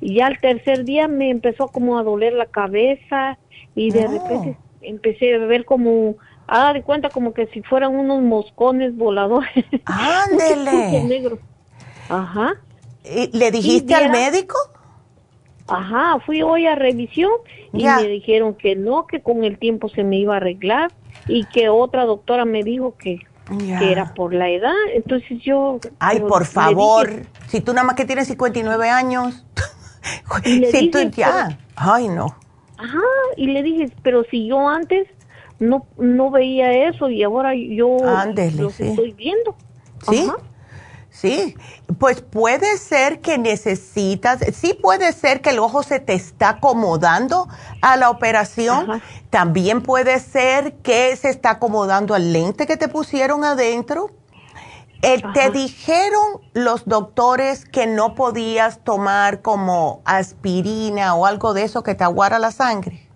Y ya al tercer día me empezó como a doler la cabeza y de repente empecé a ver como a dar cuenta como que si fueran unos moscones voladores. Ándele. negro. Ajá. ¿Y ¿Le dijiste al médico? Ajá, fui hoy a revisión y me dijeron que no, que con el tiempo se me iba a arreglar y que otra doctora me dijo que que era por la edad. Entonces yo... Ay, por favor, si tú nada más que tienes 59 años, si tú ya... Ay, no. Ajá, y le dije, pero si yo antes no no veía eso y ahora yo lo estoy viendo. Sí. Sí, pues puede ser que necesitas, sí puede ser que el ojo se te está acomodando a la operación, también puede ser que se está acomodando al lente que te pusieron adentro. Eh, ¿Te dijeron los doctores que no podías tomar como aspirina o algo de eso que te aguara la sangre?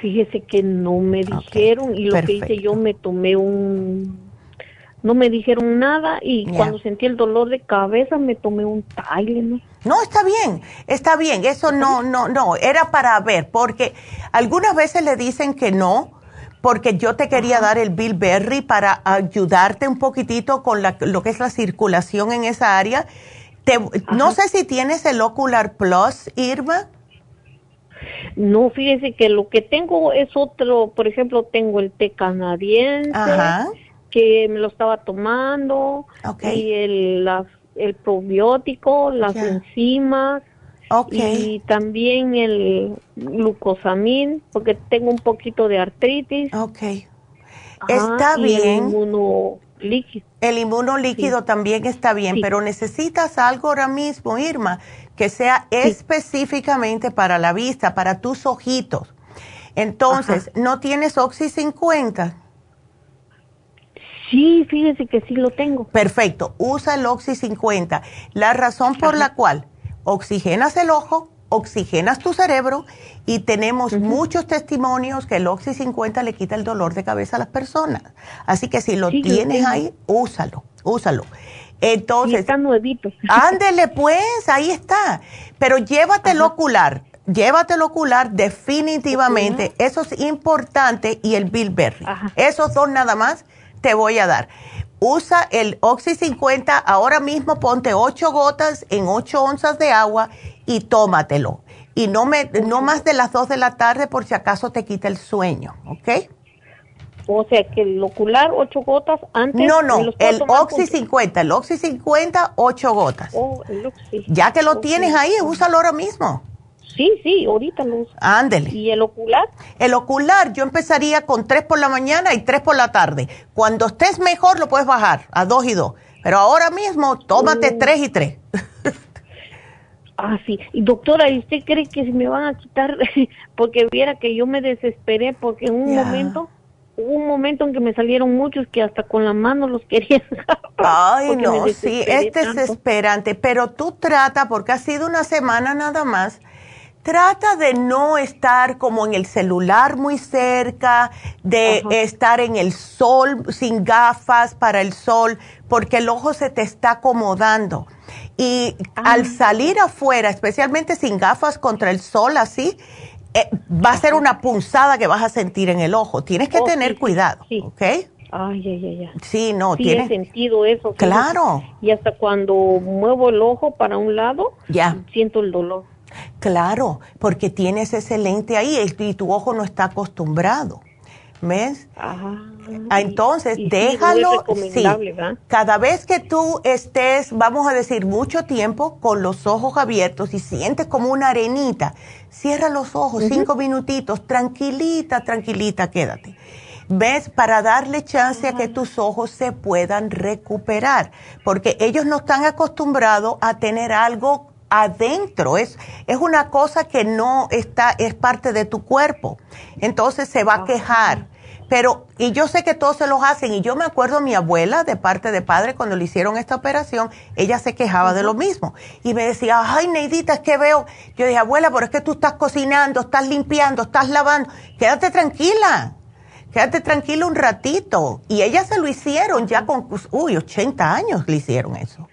Fíjese que no me dijeron y lo que hice yo me tomé un no me dijeron nada y cuando sentí el dolor de cabeza me tomé un Tylenol. No, está bien, está bien, eso no, no, no, era para ver, porque algunas veces le dicen que no, porque yo te quería dar el Bill Berry para ayudarte un poquitito con lo que es la circulación en esa área. no sé si tienes el Ocular Plus, Irma. No, fíjese que lo que tengo es otro, por ejemplo, tengo el té canadiense. Ajá que me lo estaba tomando y el, el probiótico, las enzimas y también el glucosamín porque tengo un poquito de artritis. Está bien. el inmunolíquido. El inmunolíquido también está bien, pero necesitas algo ahora mismo, Irma, que sea específicamente para la vista, para tus ojitos. Entonces, ¿no tienes Oxy 50? Sí, fíjese que sí lo tengo. Perfecto, usa el Oxy 50. La razón por la cual oxigenas el ojo, oxigenas tu cerebro y tenemos muchos testimonios que el Oxy 50 le quita el dolor de cabeza a las personas. Así que si lo tienes ahí, úsalo, úsalo. Entonces, está nuevito. Ándele pues, ahí está. Pero llévate el ocular, llévate el ocular definitivamente. Eso es importante y el Bilberry. Esos dos nada más te voy a dar. Usa el Oxy 50, ahora mismo ponte 8 gotas en 8 onzas de agua y tómatelo. Y no, me, no más de las 2 de la tarde por si acaso te quita el sueño, ¿ok? O sea, que el ocular 8 gotas antes. No, no, el Oxy 50, el Oxy 50, 8 gotas. Oh, el Oxy. Ya que lo tienes ahí, úsalo ahora mismo. Sí, sí, ahorita uso. Ándele. ¿Y el ocular? El ocular, yo empezaría con tres por la mañana y tres por la tarde. Cuando estés mejor, lo puedes bajar a dos y dos. Pero ahora mismo, tómate mm. tres y tres. ah, sí. Y doctora, ¿y usted cree que se me van a quitar? porque viera que yo me desesperé porque en un momento hubo un momento en que me salieron muchos que hasta con la mano los quería Ay, no, sí, es desesperante, pero tú trata, porque ha sido una semana nada más, Trata de no estar como en el celular muy cerca, de estar en el sol sin gafas para el sol, porque el ojo se te está acomodando. Y ah. al salir afuera, especialmente sin gafas contra el sol así, eh, va a ser una punzada que vas a sentir en el ojo. Tienes que oh, tener cuidado, ¿ok? Ay, ay, ay, Sí, no, sí, he sentido eso. Claro. Y hasta cuando muevo el ojo para un lado, ya. siento el dolor. Claro, porque tienes ese lente ahí y tu ojo no está acostumbrado. ¿Ves? Ajá. Ah, entonces, déjalo. Sí, cada vez que tú estés, vamos a decir, mucho tiempo con los ojos abiertos y sientes como una arenita, cierra los ojos cinco minutitos, tranquilita, tranquilita, quédate. ¿Ves? Para darle chance a que tus ojos se puedan recuperar, porque ellos no están acostumbrados a tener algo adentro, es, es una cosa que no está, es parte de tu cuerpo. Entonces se va a quejar. Pero, y yo sé que todos se los hacen, y yo me acuerdo mi abuela, de parte de padre, cuando le hicieron esta operación, ella se quejaba de lo mismo. Y me decía, ay, Neidita, es que veo. Yo dije, abuela, pero es que tú estás cocinando, estás limpiando, estás lavando. Quédate tranquila, quédate tranquila un ratito. Y ella se lo hicieron ya con, uy, 80 años le hicieron eso.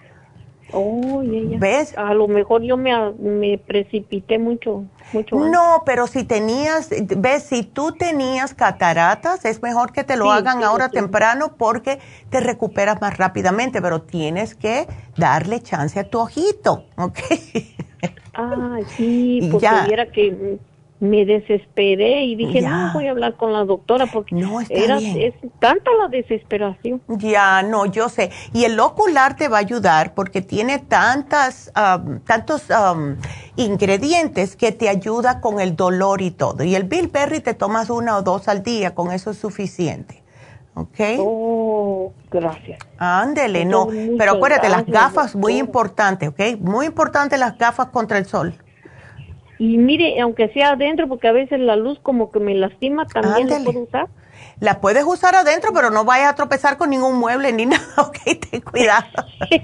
Oh, ¿Ves? A lo mejor yo me, me precipité mucho, mucho. No, pero si tenías, ves, si tú tenías cataratas, es mejor que te lo hagan ahora temprano porque te recuperas más rápidamente, pero tienes que darle chance a tu ojito, ¿ok? Ah, sí, porque ya. que me desesperé y dije, no, voy a hablar con la doctora porque no, era es tanta la desesperación. Ya, no, yo sé. Y el ocular te va a ayudar porque tiene tantas, tantos ingredientes que te ayuda con el dolor y todo. Y el bilberry te tomas una o dos al día, con eso es suficiente. ¿Ok? Oh, gracias. Ándele, no. Pero acuérdate, las gafas, muy importante, ¿ok? Muy importante las gafas contra el sol. Y mire, aunque sea adentro, porque a veces la luz como que me lastima, también la puedo usar. La puedes usar adentro, pero no vayas a tropezar con ningún mueble ni nada, ok, ten cuidado.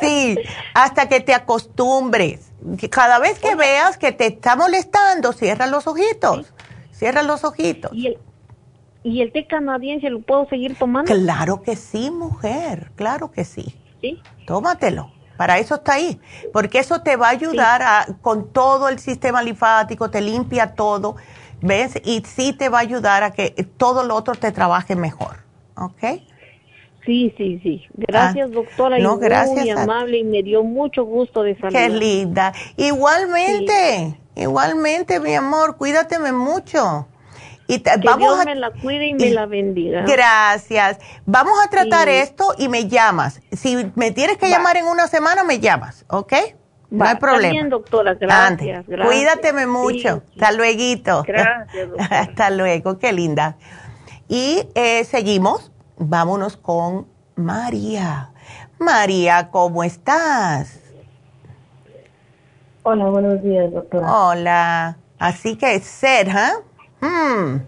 sí, hasta que te acostumbres. Cada vez que veas que te está molestando, cierra los ojitos. Cierra los ojitos. ¿Y el, ¿Y el té canadiense lo puedo seguir tomando? Claro que sí, mujer, claro que sí. Sí. Tómatelo. Para eso está ahí, porque eso te va a ayudar a, con todo el sistema linfático, te limpia todo, ¿ves? Y sí te va a ayudar a que todo lo otro te trabaje mejor, ¿ok? Sí, sí, sí. Gracias, ah, doctora. No, gracias. Muy amable y me dio mucho gusto de saludar. Qué linda. Igualmente, igualmente, mi amor, cuídateme mucho. Y que vamos Dios a, me la cuide y me la bendiga. Gracias. Vamos a tratar esto y me llamas. Si me tienes que llamar en una semana, me llamas, ¿ok? No hay problema. Bien, doctora, gracias, gracias. Cuídateme mucho. Hasta luego. Gracias, Hasta luego, qué linda. Y eh, seguimos. Vámonos con María. María, ¿cómo estás? Hola, buenos días, doctora. Hola. Así que ser, ¿eh? Mm.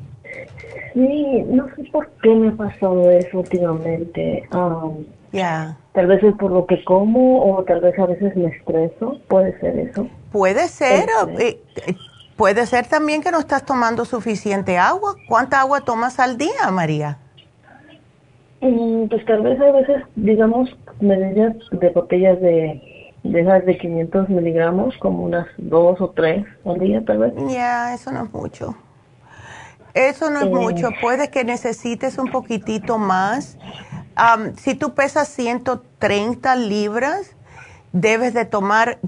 Sí, no sé por qué me ha pasado eso últimamente. Um, ya. Tal vez es por lo que como o tal vez a veces me estreso. Puede ser eso. Puede ser. Eh, eh, puede ser también que no estás tomando suficiente agua. ¿Cuánta agua tomas al día, María? Mm, pues tal vez a veces, digamos, medidas de botellas de, de esas de 500 miligramos, como unas dos o tres al día, tal vez. Ya, eso no es mucho. Eso no es mucho, puede que necesites un poquitito más. si tú pesas 130 libras, debes de tomar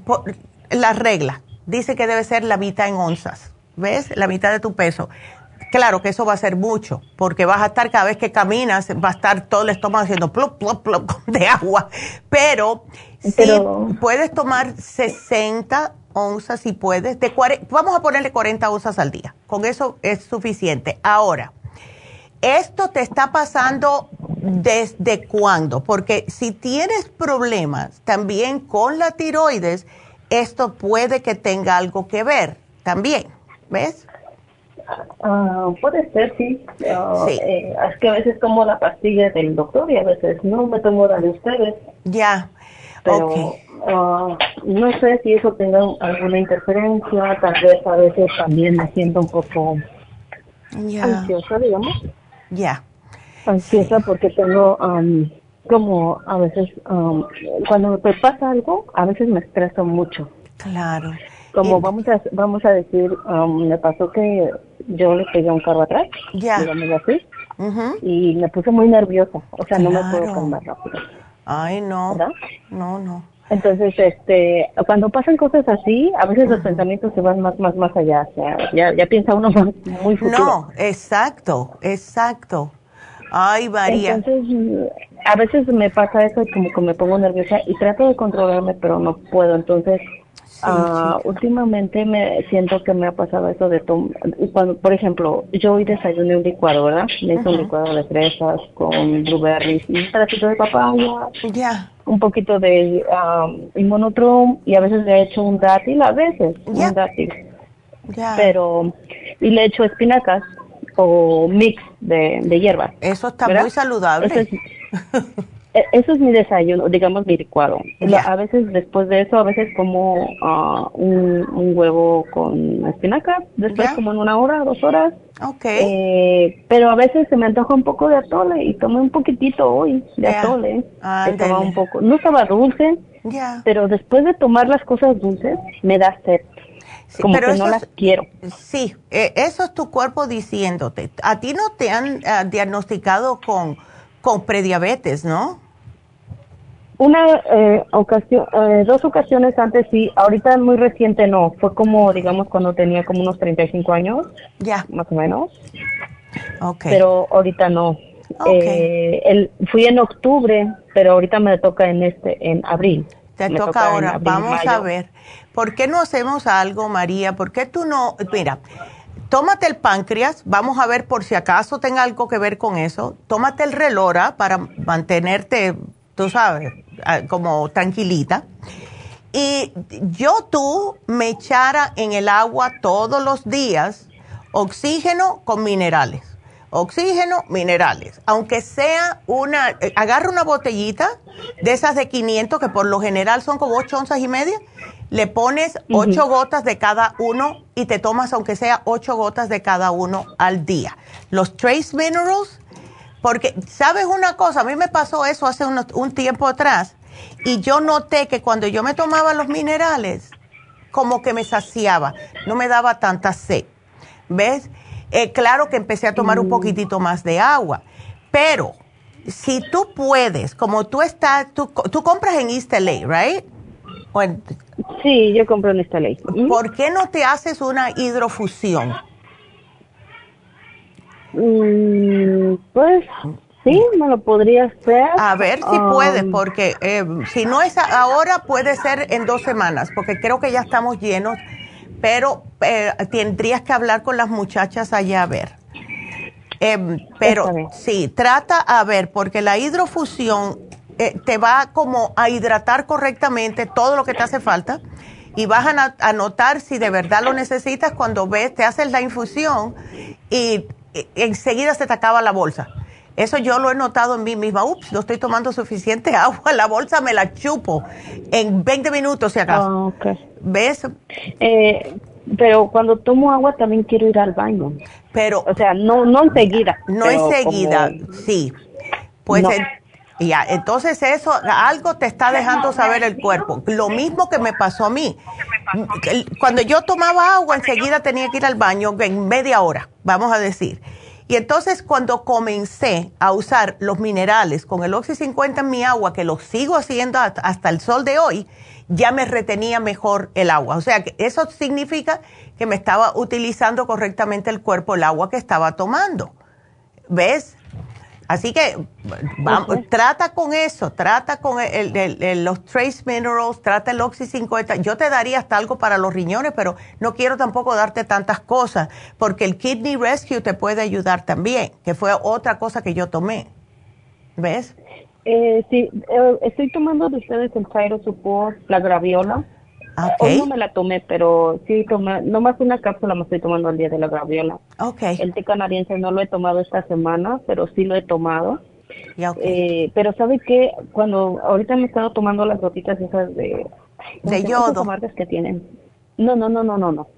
la regla. Dice que debe ser la mitad en onzas, ¿ves? La mitad de tu peso. Claro que eso va a ser mucho, porque vas a estar cada vez que caminas, va a estar todo el estómago haciendo plop, plop, plop de agua. Pero, Pero... si puedes tomar 60 onzas si puedes, de vamos a ponerle 40 onzas al día, con eso es suficiente. Ahora, ¿esto te está pasando desde cuándo? Porque si tienes problemas también con la tiroides, esto puede que tenga algo que ver también, ¿ves? Ah, puede ser, sí. Ah, sí. Eh, es que a veces tomo la pastilla del doctor y a veces no me tomo la de ustedes. Ya. Pero ah, no sé si eso tenga alguna interferencia, tal vez a veces también me siento un poco ansiosa, digamos. Ya. Ansiosa porque tengo como a veces, cuando me pasa algo, a veces me estreso mucho. Claro. Como vamos a vamos a decir, me pasó que yo le pegué un carro atrás, digamos así, y me puse muy nerviosa, o sea, no me puedo calmar rápido. Ay, no. No, no. Entonces, este, cuando pasan cosas así, a veces los pensamientos se van más, más, más allá. O sea, ya, ya piensa uno más, muy futuro. No, exacto, exacto. Ay, María. Entonces, a veces me pasa eso y como que me pongo nerviosa y trato de controlarme, pero no puedo. Entonces, Ah, últimamente me siento que me ha pasado eso de tomar, cuando, por ejemplo, yo hoy desayuné un licuado, ¿verdad? Me hice un licuado de fresas con blueberries y un pedacito de papaya, ya un poquito de um, y a veces le he hecho un dátil, a veces un dátil, pero y le he hecho espinacas o mix de, de hierbas. Eso está muy saludable. E, eso es mi desayuno, digamos mi licuado. A veces después de eso, a veces como ah, un, huevo con espinaca, después como en una hora, dos horas. Okay. Eh, pero a veces se me antoja un poco de atole y tomé un poquitito hoy de atole. un poco. No estaba dulce, pero después de tomar las cosas dulces me da sed. como que no las quiero. Sí, e, eso es tu cuerpo diciéndote. A ti no te han ah, diagnosticado con con prediabetes, ¿no? Una eh, ocasión, eh, dos ocasiones antes sí, ahorita muy reciente no, fue como, digamos, cuando tenía como unos 35 años. Ya. Más o menos. Ok. Pero ahorita no. Eh, el, fui en octubre, pero ahorita me toca en este, en abril. Te toca, ahora. Vamos a ver. ¿Por qué no hacemos algo, María? ¿Por qué tú no? Mira, tómate el páncreas. Vamos a ver por si acaso tenga algo que ver con eso. Tómate el relora para mantenerte, tú sabes, ah, como tranquilita. Y yo tú me echara en el agua todos los días oxígeno con minerales oxígeno, minerales. Aunque sea una, eh, agarra una botellita de esas de 500, que por lo general son como 8 onzas y media, le pones 8 gotas de cada uno y te tomas aunque sea 8 gotas de cada uno al día. Los trace minerals, porque, ¿sabes una cosa? A mí me pasó eso hace un tiempo atrás y yo noté que cuando yo me tomaba los minerales, como que me saciaba, no me daba tanta sed. ¿Ves? Eh, claro que empecé a tomar un mm. poquitito más de agua, pero si tú puedes, como tú estás, tú, compras en East LA, ¿right? sí, yo compro en East LA. ¿Por qué no te haces una hidrofusión? Mm, pues sí, me lo podría hacer. A ver si puedes, um, porque eh, si no es ahora, puede ser en dos semanas, porque creo que ya estamos llenos pero eh, tendrías que hablar con las muchachas allá a ver. Em, pero sí, trata a ver, porque la hidrofusión eh, te va como a hidratar correctamente todo lo que te hace falta y vas a, notar si de verdad lo necesitas cuando ves, te haces la infusión y enseguida se te acaba la bolsa. Eso yo lo he notado en mí misma. Ups, no estoy tomando suficiente agua. La bolsa me la chupo en 20 minutos, si acaso. Ah, ¿Ves? Eh, pero cuando tomo agua también quiero ir al baño. Pero. O sea, no, no enseguida. No enseguida, sí. Pues. Ya, entonces eso, algo te está dejando saber el cuerpo. Lo mismo que me pasó a mí. Cuando yo tomaba agua, enseguida tenía que ir al baño en media hora, vamos a decir. Y entonces cuando comencé a usar los minerales con el Oxy 50 en mi agua, que lo sigo haciendo hasta el sol de hoy, ya me retenía mejor el agua. O sea, que eso significa que me estaba utilizando correctamente el cuerpo, el agua que estaba tomando. ¿Ves? Así que vamos, trata con eso, trata con los trace minerals, trata el Oxy 50. Yo te daría hasta algo para los riñones, pero no quiero tampoco darte tantas cosas, porque el Kidney Rescue te puede ayudar también, que fue otra cosa que yo tomé. ¿Ves? Eh, sí, eh, estoy tomando de ustedes el Thyro Support, la graviola. Hoy no me la tomé, pero sí tomé, nomás una cápsula me estoy tomando al día de la graviola. Okay. El té canadiense no lo he tomado esta semana, pero sí lo he tomado. eh, pero ¿sabe qué? Cuando ahorita me he estado tomando las gotitas esas de... De yodo. marcas que tienen. No, no, no, no, no, no.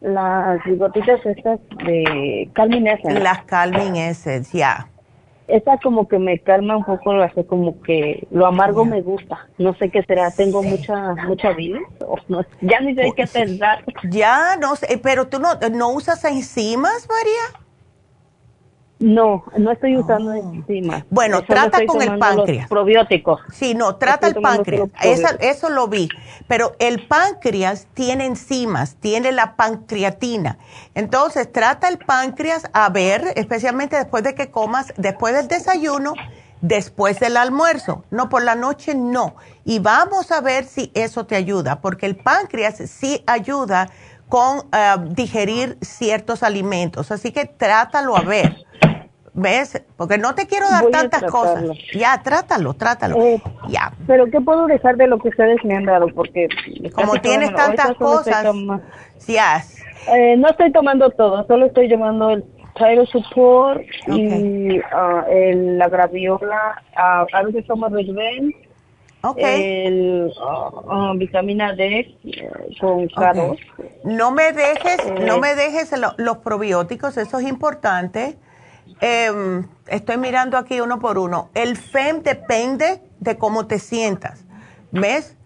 Las gotitas estas de Calmin Essence. Las Calmin Essence, ya esa como que me calma un poco, lo hace como que lo amargo me gusta. No sé qué será, tengo mucha mucha bilis, ya ni sé qué pensar. Ya, no sé, pero tú no, no usas enzimas, María. No, no estoy usando oh. enzimas. Bueno, trata con el páncreas. Probióticos. Sí, no, trata el páncreas. eso lo vi. Pero el páncreas tiene enzimas, tiene la pancreatina. Entonces, trata el páncreas a ver, especialmente después de que comas, después del desayuno, después del almuerzo. No, por la noche no. Y vamos a ver si eso te ayuda, porque el páncreas sí ayuda con eh, digerir ciertos alimentos. Así que trátalo a ver. ¿Ves? Porque no te quiero dar tantas cosas. Ya, trátalo, trátalo. Eh, ya. Pero ¿qué puedo dejar de lo que ustedes me han dado? Porque como tienes tantas cosas, ya. Eh, no estoy tomando todo, solo estoy tomando el Tyro Support y uh, el, la graviola. Uh, a veces tomo Redven. Okay. El uh, vitamina D eh, con K2. No me dejes, no me dejes los probióticos, eso es importante Em, estoy mirando aquí uno por uno. El FEM depende de cómo te sientas. ¿Ves?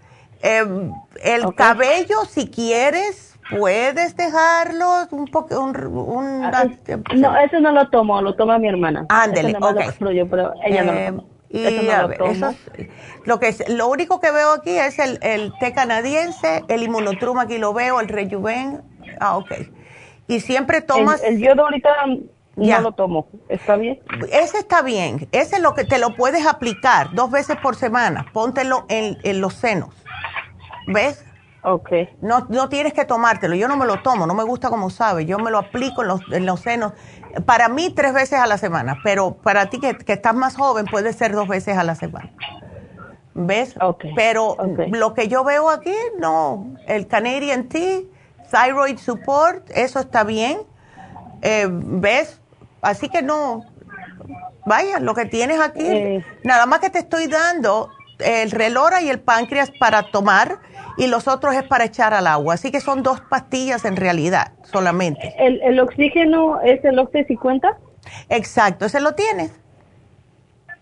Em, el cabello, si quieres, puedes dejarlo un poco. Un, ah, no, eso no lo tomo, lo toma mi hermana. Ándele, ok. pero ella no lo em, Y eso lo, que lo único que veo aquí es el, el té canadiense, el inmunotruma aquí lo veo, el rejuven. Ah, ok. Y siempre tomas... El, el yodo ahorita no lo tomo. ¿Está bien? Ese está bien. Ese es lo que te lo puedes aplicar dos veces por semana. Póntelo en, en los senos. ¿Ves? Ok. No, no tienes que tomártelo. Yo no me lo tomo, no me gusta como sabe. Yo me lo aplico en los, en los senos. Para mí, tres veces a la semana. Pero para ti que, que estás más joven, puede ser dos veces a la semana. ¿Ves? Okay. Pero lo que yo veo aquí, no. El Canadian Tea, Thyroid Support, eso está bien. Eh, ¿Ves? Así que no. Vaya, lo que tienes aquí, eh. nada más que te estoy dando el relora y el páncreas para tomar y los otros es para echar al agua. Así que son dos pastillas en realidad solamente. ¿El, el oxígeno es el Oxy 50? Exacto, ¿ese lo tienes?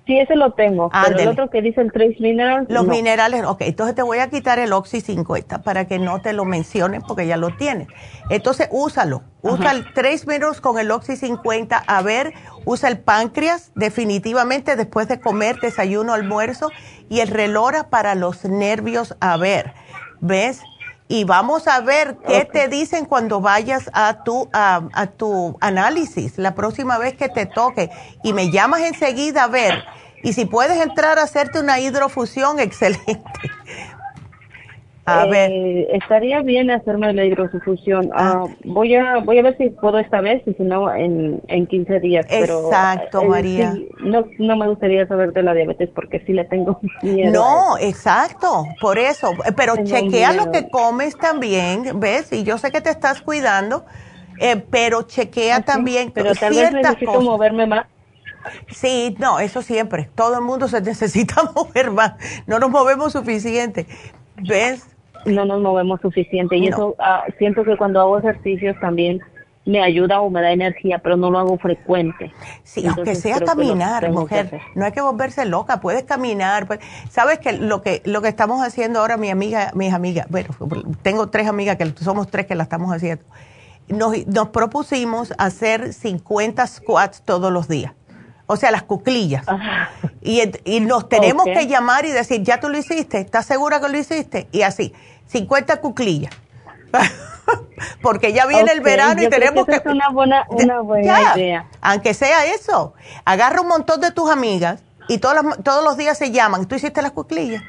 Sí, ese lo tengo. Pero el otro que dice el Trace Minerals. Los minerales, ok. Entonces te voy a quitar el Oxy 50 para que no te lo menciones porque ya lo tienes. Entonces úsalo. Usa el Trace Minerals con el Oxy 50. A ver, usa el páncreas definitivamente después de comer desayuno, almuerzo. Y el relora para los nervios. A ver, ¿ves? y vamos a ver qué te dicen cuando vayas a tu, a, tu análisis la próxima vez que te toque. Y me llamas enseguida a ver. Y si puedes entrar a hacerte una hidrofusión, excelente. A eh, ver. Estaría bien hacerme la hidrofusión. Ah. ah, voy a voy a ver si puedo esta vez y si no en, en 15 días. Exacto, eh, María. no, no me gustaría saber de la diabetes porque sí le tengo miedo. No, exacto, por eso. Pero chequea lo que comes también, ¿ves? Y yo sé que te estás cuidando, eh, pero chequea también pero tal vez necesito moverme más. Sí, no, eso siempre. Todo el mundo se necesita mover más. No nos movemos suficiente. ¿Ves? No nos movemos suficiente y eso ah, siento que cuando hago ejercicios también me ayuda o me da energía, pero no lo hago frecuente. Sí, aunque sea caminar, mujer, no hay que volverse loca, puedes caminar. Pues, Sabes que lo que lo que estamos haciendo ahora, mi amiga, mis amigas, bueno, tengo tres amigas que somos tres que la estamos haciendo. Nos, nos propusimos hacer 50 squats todos los días. O sea, las cuclillas. Y, y, nos tenemos que llamar y decir, ya tú lo hiciste, ¿estás segura que lo hiciste? Y así. 50 cuclillas. Porque ya viene el verano y tenemos que... Es una buena, una buena idea. Aunque sea eso, agarra un montón de tus amigas y todos los, todos los días se llaman. ¿Tú hiciste las cuclillas?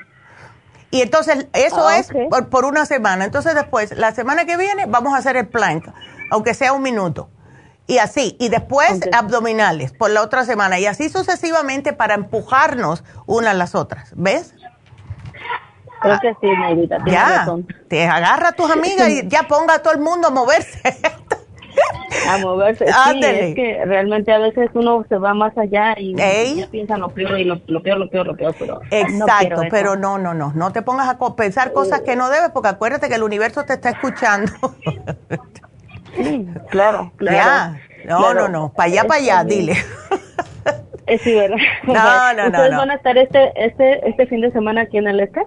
Y entonces eso ah, es por, por, una semana. Entonces después, la semana que viene, vamos a hacer el plank, aunque sea un minuto. Y así, y después abdominales por la otra semana. Y así sucesivamente para empujarnos unas a las otras. ¿Ves? Creo que sí, Neidita, ya, te agarra a tus amigas y ya ponga a todo el mundo a moverse. a moverse. Sí, es que realmente a veces uno se va más allá y piensa lo peor y lo, peor, lo peor, lo peor, pero Exacto, pero no, no, no, no te pongas a pensar cosas que no debes porque acuérdate que el universo te está escuchando. sí, claro, claro. No, no, no, para allá, para allá, dile. Sí, ¿verdad? No, no, ¿Ustedes van a estar este, este, este fin de semana aquí en el este?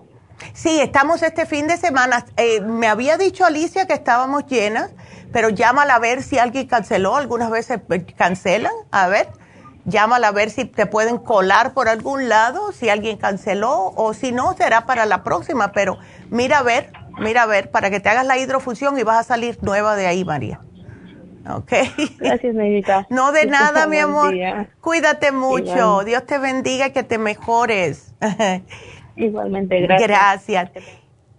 Sí, estamos este fin de semana. Eh, me había dicho Alicia que estábamos llenas, pero llámala a ver si alguien canceló. Algunas veces eh, cancelan. A ver, llámala a ver si te pueden colar por algún lado, si alguien canceló o si no, será para la próxima. Pero mira a ver, mira a ver, para que te hagas la hidrofusión y vas a salir nueva de ahí, María. Ok. Gracias, Medita. No de nada, mi amor. Cuídate mucho. Dios te bendiga y que te mejores. Igualmente, gracias. Gracias.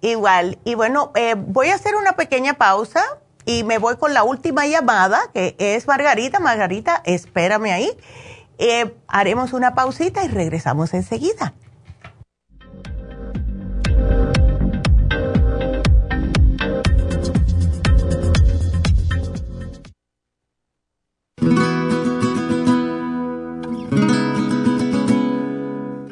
Igual. Y bueno, eh, voy a hacer una pequeña pausa y me voy con la última llamada, que es Margarita. Margarita, espérame ahí. Eh, haremos una pausita y regresamos enseguida.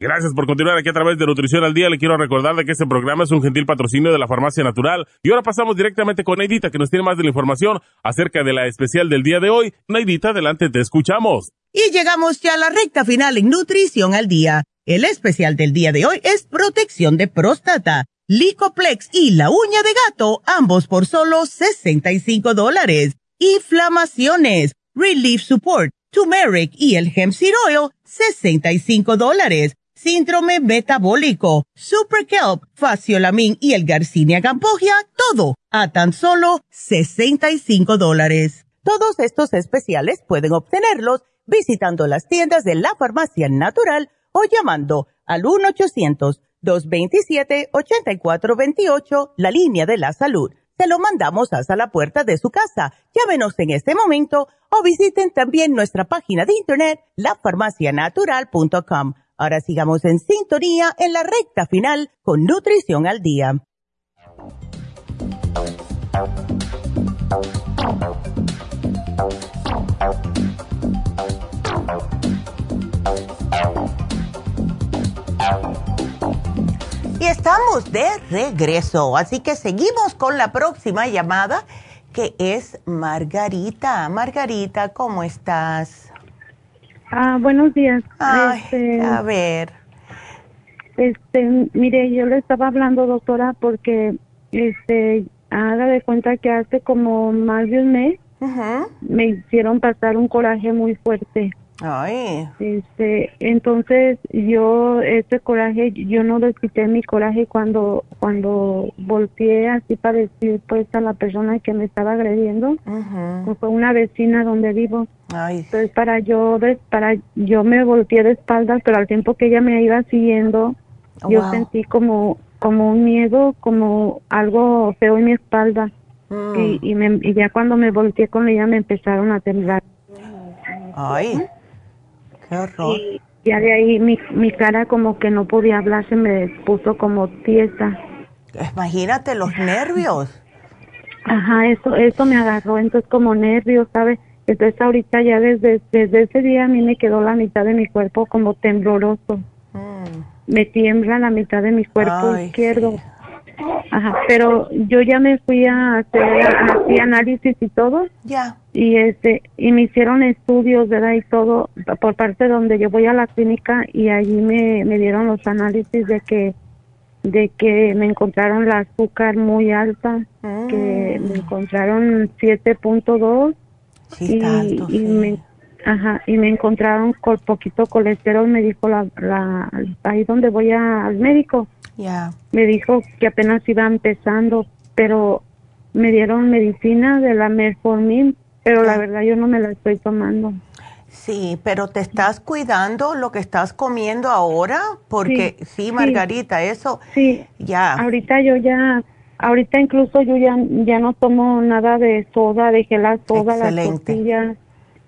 Gracias por continuar aquí a través de Nutrición al Día. Le quiero recordar de que este programa es un gentil patrocinio de la Farmacia Natural. Y ahora pasamos directamente con Neidita, que nos tiene más de la información acerca de la especial del día de hoy. Neidita, adelante, te escuchamos. Y llegamos ya a la recta final en Nutrición al Día. El especial del día de hoy es protección de próstata, Licoplex y la uña de gato, ambos por solo 65 dólares. Inflamaciones, Relief Support, Turmeric y el Hemp Seed Oil, 65 dólares síndrome metabólico, Super Kelp, Faciolamin y el Garcinia Campogia, todo a tan solo 65 dólares. Todos estos especiales pueden obtenerlos visitando las tiendas de la farmacia natural o llamando al 1-800-227-8428, la línea de la salud. Se lo mandamos hasta la puerta de su casa. Llámenos en este momento o visiten también nuestra página de internet, lafarmacianatural.com Ahora sigamos en sintonía en la recta final con Nutrición al Día. Y estamos de regreso, así que seguimos con la próxima llamada que es Margarita. Margarita, ¿cómo estás? Ah, buenos días. Este, a ver. Este, mire, yo le estaba hablando, doctora, porque, este, haga de cuenta que hace como más de un mes me hicieron pasar un coraje muy fuerte. Ay. Este, entonces yo ese coraje, yo no le quité mi coraje cuando cuando volteé así para decir pues a la persona que me estaba agrediendo, fue una vecina donde vivo. Ay. Entonces para yo para yo me volteé de espaldas, pero al tiempo que ella me iba siguiendo, yo sentí como como un miedo, como algo feo en mi espalda. Mm. Y, y, me, y ya cuando me volteé con ella me empezaron a temblar. Ay. Y ya de ahí mi, mi cara como que no podía hablar, se me puso como tiesa. Imagínate los nervios. Ajá, eso eso me agarró, entonces como nervios, ¿sabes? Entonces ahorita ya desde, desde ese día a mí me quedó la mitad de mi cuerpo como tembloroso. Mm. Me tiembla la mitad de mi cuerpo izquierdo. Ajá, pero yo ya me fui a hacer análisis y todo. Ya. Y este y me hicieron estudios, ¿verdad? Y todo por parte donde yo voy a la clínica y allí me, me dieron los análisis de que de que me encontraron la azúcar muy alta, que me mm. encontraron 7.2 sí, y, y me Ajá, y me encontraron con poquito colesterol, me dijo la, la ahí donde voy al médico. Me dijo que apenas iba empezando, pero me dieron medicina de la metformin, pero la verdad yo no me la estoy tomando. Sí, pero te estás cuidando lo que estás comiendo ahora, porque sí, Margarita, eso. Sí. Ya. Ahorita yo ya ahorita incluso yo ya ya no tomo nada de soda, dejé la soda, las tortillas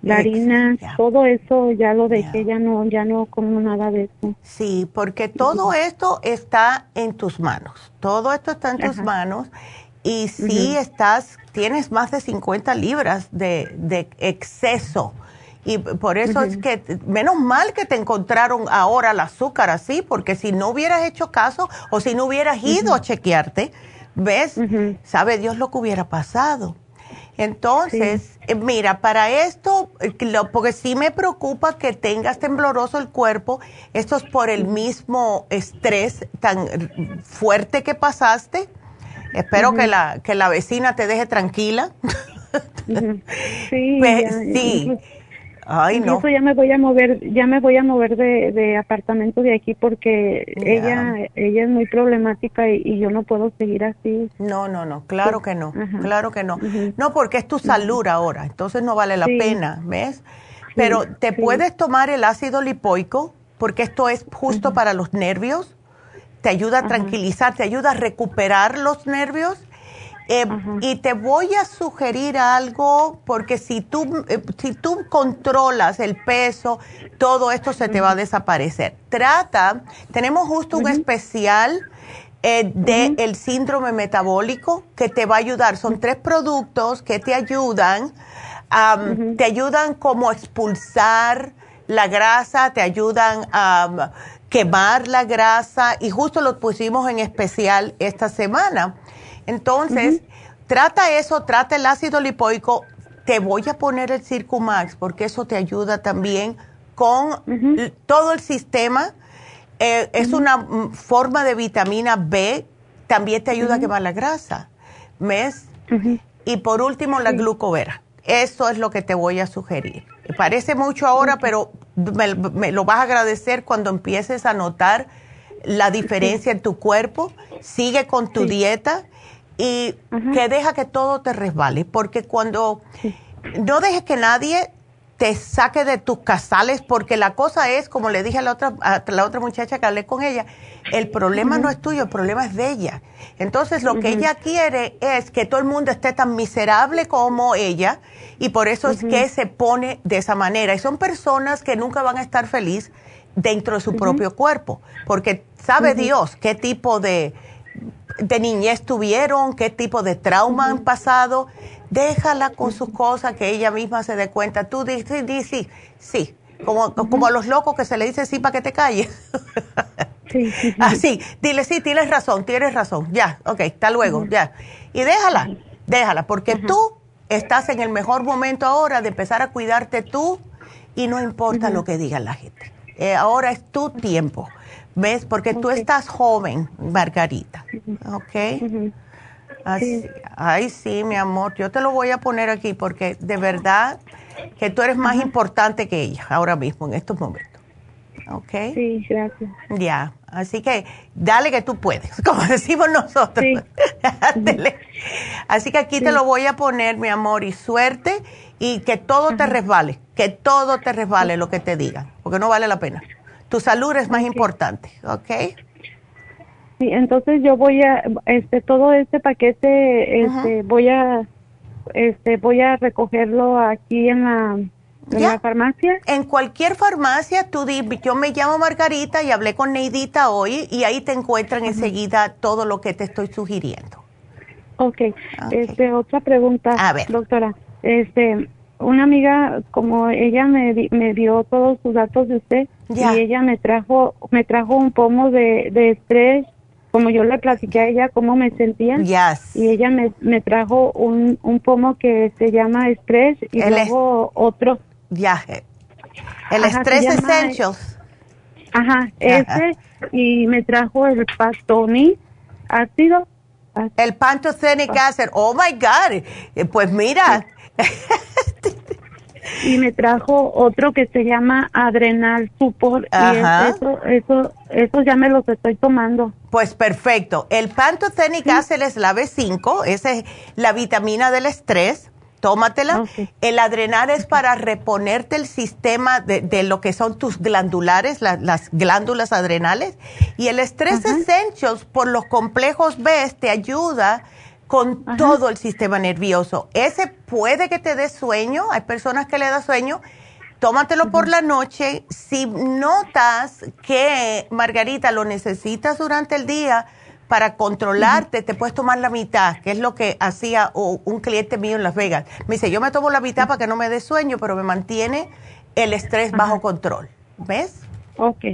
la harina, todo eso ya lo dejé, ya no, ya no como nada de eso. Sí, porque todo esto está en tus manos, todo esto está en tus manos y si estás, tienes más de 50 libras de, de exceso y por eso es que, menos mal que te encontraron ahora el azúcar así, porque si no hubieras hecho caso o si no hubieras ido a chequearte, ¿ves? Sabe Dios lo que hubiera pasado. Entonces, eh, mira, para esto, eh, porque sí me preocupa que tengas tembloroso el cuerpo, esto es por el mismo estrés tan fuerte que pasaste. Espero que, la, que la vecina te deje tranquila. Sí, pues, sí. Ay, no. ya me voy a mover, ya me voy a mover de, de apartamento de aquí porque ella ella es muy problemática y, yo no puedo seguir así. No, no, no, claro que no, claro que no. No, porque es tu salud ahora, entonces no vale la pena, ¿ves? pero te puedes tomar el ácido lipoico porque esto es justo para los nervios, te ayuda a tranquilizar, te ayuda a recuperar los nervios. Eh, y te voy a sugerir algo porque si tú, eh, si tú controlas el peso, todo esto se te va a desaparecer. Trata, tenemos justo un especial eh, del síndrome metabólico que te va a ayudar. Son tres productos que te ayudan, te ayudan como a expulsar la grasa, te ayudan a quemar la grasa y justo lo pusimos en especial esta semana. Entonces, trata eso, trata el ácido lipoico. Te voy a poner el Circumax porque eso te ayuda también con todo el sistema. Eh, es una mm, forma de vitamina B, también te ayuda a quemar la grasa. ¿Ves? Y por último, la glucovera. Eso es lo que te voy a sugerir. Parece mucho ahora, pero me, lo vas a agradecer cuando empieces a notar la diferencia en tu cuerpo. Sigue con tu dieta y que deja que todo te resbale, porque cuando no dejes que nadie te saque de tus casales, porque la cosa es, como le dije a la otra, a la otra muchacha que hablé con ella, el problema no es tuyo, el problema es de ella. Entonces lo que ella quiere es que todo el mundo esté tan miserable como ella y por eso es que se pone de esa manera. Y son personas que nunca van a estar feliz dentro de su propio cuerpo, porque sabe Dios qué tipo de, de niñez tuvieron, qué tipo de trauma han pasado. Déjala con sus cosas, que ella misma se dé cuenta. Tú dices, sí, sí, sí. Como, como a los locos que se le dice sí para que te calles. Sí, Así, dile sí, tienes razón, tienes razón. Ya, ok, hasta luego, ya. Y déjala, déjala, porque tú estás en el mejor momento ahora de empezar a cuidarte tú y no importa lo que diga la gente. Eh, ahora es tu tiempo. ¿Ves? Porque tú estás joven, Margarita. ¿Ok? Ay, sí, mi amor. Yo te lo voy a poner aquí porque de verdad que tú eres más importante que ella ahora mismo, en estos momentos. ¿Ok? Sí, gracias. Ya. Así que dale que tú puedes, como decimos nosotros. Así que aquí te lo voy a poner, mi amor, y suerte y que todo te resbale, que todo te resbale lo que te digan, porque no vale la pena. Tu salud es más importante, ¿ok? Sí, entonces yo voy a, este, todo este paquete, este, voy a, este, voy a recogerlo aquí en la, ¿En la farmacia? En cualquier farmacia, tú di, yo me llamo Margarita y hablé con Neidita hoy y ahí te encuentran enseguida todo lo que te estoy sugiriendo. Ok, este, otra pregunta, a ver. doctora. Este, una amiga, como ella me, me dio todos sus datos de usted, y ella me trajo, me trajo un pomo de, de estrés, como yo le platiqué a ella cómo me sentía. Y ella me, me trajo un, un pomo que se llama estrés y luego otro. Ya. El estrés essentials. Ajá, ese y me trajo el pastoni ácido. El pantothenic acid. Oh my God. Eh, pues mira. y me trajo otro que se llama Adrenal Support y eso, eso, eso ya me los estoy tomando. Pues perfecto. El Pantothenic Acid es la B5, esa es la vitamina del estrés. Tómatela. El adrenal es para reponerte el sistema de, lo que son tus glandulares, las glándulas adrenales. Y el Stress Essentials, por los complejos B, te ayuda con todo el sistema nervioso. Ese puede que te dé sueño, hay personas que le da sueño, tómatelo por la noche. Si notas que, Margarita, lo necesitas durante el día para controlarte, te puedes tomar la mitad, que es lo que hacía un cliente mío en Las Vegas. Me dice, yo me tomo la mitad para que no me dé sueño, pero me mantiene el estrés bajo control. ¿Ves? Ok.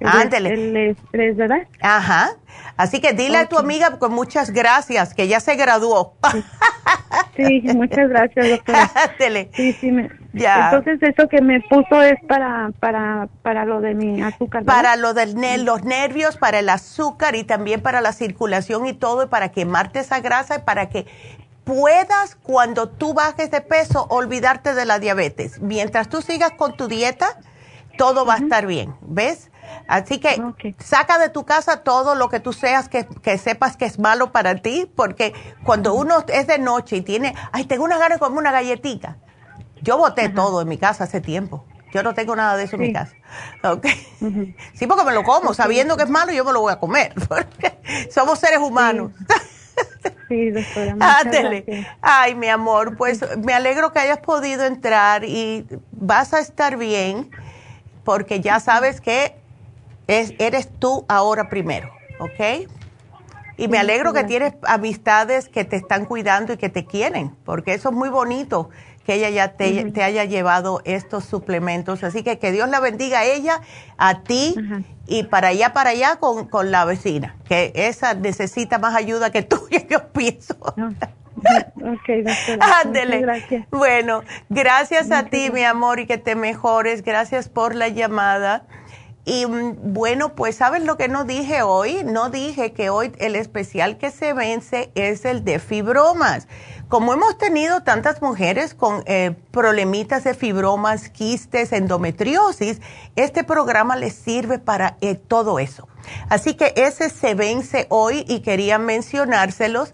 El estrés, ¿verdad? Ajá. Así que dile a tu amiga con muchas gracias, que ya se graduó. Sí, muchas gracias, doctora. Ándele. Sí, sí, ya. Entonces, eso que me puso es para, para, para lo de mi azúcar. Para lo de los nervios, para el azúcar y también para la circulación y todo, y para quemarte esa grasa y para que puedas, cuando tú bajes de peso, olvidarte de la diabetes. Mientras tú sigas con tu dieta, todo va a estar bien, ¿ves? Así que saca de tu casa todo lo que tú seas que, sepas que es malo para ti, porque cuando uno es de noche y tiene, ay, tengo una ganas como una galletita, Yo boté todo en mi casa hace tiempo. Yo no tengo nada de eso en mi casa. Sí, porque me lo como, sabiendo que es malo, yo me lo voy a comer. somos seres humanos. Sí, doctora. Ay, mi amor, pues me alegro que hayas podido entrar y vas a estar bien porque ya sabes que es, eres tú ahora primero, ¿ok? Y me alegro que tienes amistades que te están cuidando y que te quieren, porque eso es muy bonito que ella ya te, haya llevado estos suplementos. Así que que Dios la bendiga a ella, a ti y para allá, para allá con, con, la vecina, que esa necesita más ayuda que tú, yo pienso. Ok, Gracias. Bueno, gracias a ti, mi amor, y que te mejores. Gracias por la llamada. Y mm, bueno, pues sabes lo que no dije hoy. No dije que hoy el especial que se vence es el de fibromas. Como hemos tenido tantas mujeres con eh, problemitas de fibromas, quistes, endometriosis, este programa les sirve para eh, todo eso. Así que ese se vence hoy y quería mencionárselos.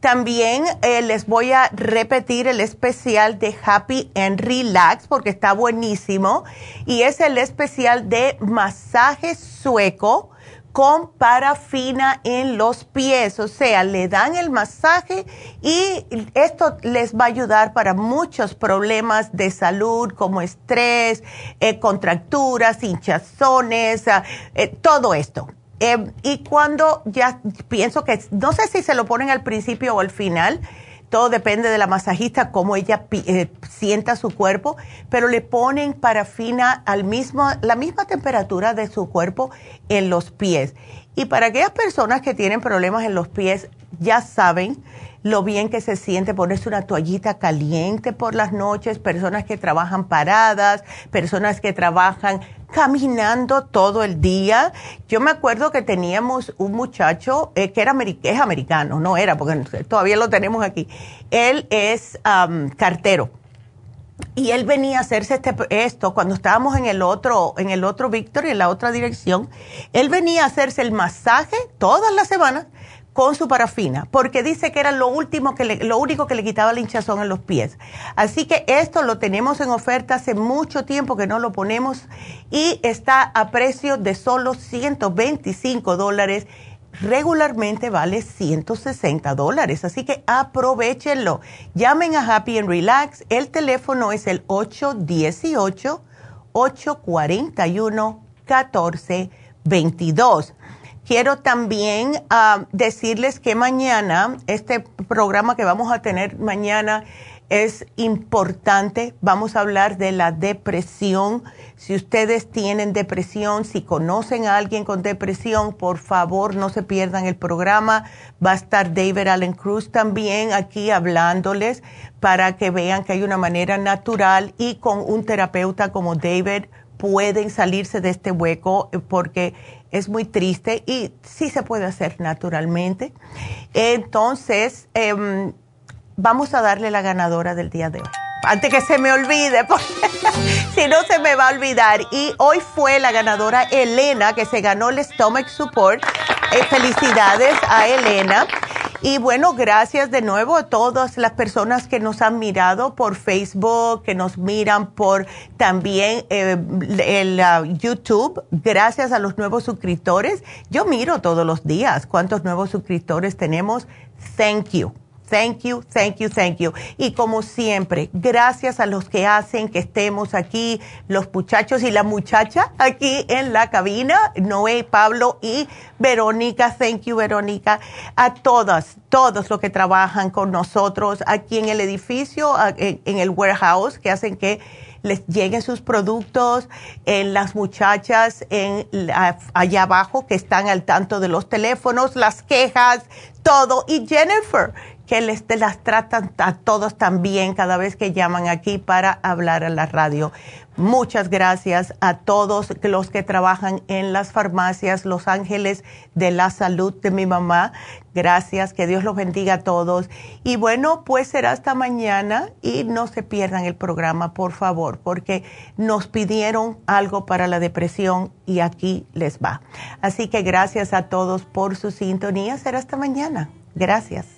También eh, les voy a repetir el especial de Happy and Relax porque está buenísimo y es el especial de masaje sueco con parafina en los pies, o sea, le dan el masaje y esto les va a ayudar para muchos problemas de salud como estrés, eh, contracturas, hinchazones, eh, todo esto. Eh, y cuando ya pienso que, no sé si se lo ponen al principio o al final, todo depende de la masajista, cómo ella eh, sienta su cuerpo, pero le ponen parafina al mismo, la misma temperatura de su cuerpo en los pies. Y para aquellas personas que tienen problemas en los pies, ya saben lo bien que se siente ponerse una toallita caliente por las noches, personas que trabajan paradas, personas que trabajan caminando todo el día. Yo me acuerdo que teníamos un muchacho eh, que era es americano, no era, porque todavía lo tenemos aquí. Él es cartero. Y él venía a hacerse este, esto cuando estábamos en el otro, en el otro Victory, en la otra dirección. Él venía a hacerse el masaje todas las semanas con su parafina, porque dice que era lo último que lo único que le quitaba la hinchazón en los pies. Así que esto lo tenemos en oferta hace mucho tiempo que no lo ponemos y está a precio de solo 125 dólares. Regularmente vale 160 dólares, así que aprovechenlo. Llamen a Happy and Relax. El teléfono es el 818 841 1422 Quiero también ah, decirles que mañana, este programa que vamos a tener mañana es importante. Vamos a hablar de la depresión. Si ustedes tienen depresión, si conocen a alguien con depresión, por favor no se pierdan el programa. Va a estar David Allen Cruz también aquí hablándoles para que vean que hay una manera natural y con un terapeuta como David pueden salirse de este hueco porque es muy triste y sí se puede hacer naturalmente. Entonces, em, vamos a darle la ganadora del día de hoy. Antes que se me olvide, si no se me va a olvidar. Y hoy fue la ganadora Elena, que se ganó el Stomach Support. Eh, felicidades a Elena. Y bueno, gracias de nuevo a todas las personas que nos han mirado por Facebook, que nos miran por también eh, el YouTube. Gracias a los nuevos suscriptores. Yo miro todos los días cuántos nuevos suscriptores tenemos. Thank you. Thank you, thank you, thank you. Y como siempre, gracias a los que hacen que estemos aquí, los muchachos y la muchacha aquí en la cabina, Noé, Pablo y Verónica. Thank you, Verónica. A todas, todos los que trabajan con nosotros aquí en el edificio, en el warehouse, que hacen que les lleguen sus productos, en las muchachas en, allá abajo que están al tanto de los teléfonos, las quejas, todo. Y Jennifer, que les las tratan a todos también cada vez que llaman aquí para hablar a la radio. Muchas gracias a todos los que trabajan en las farmacias Los Ángeles de la Salud de mi mamá. Gracias, que Dios los bendiga a todos. Y bueno, pues será hasta mañana y no se pierdan el programa, por favor, porque nos pidieron algo para la depresión y aquí les va. Así que gracias a todos por su sintonía. Será hasta mañana. Gracias.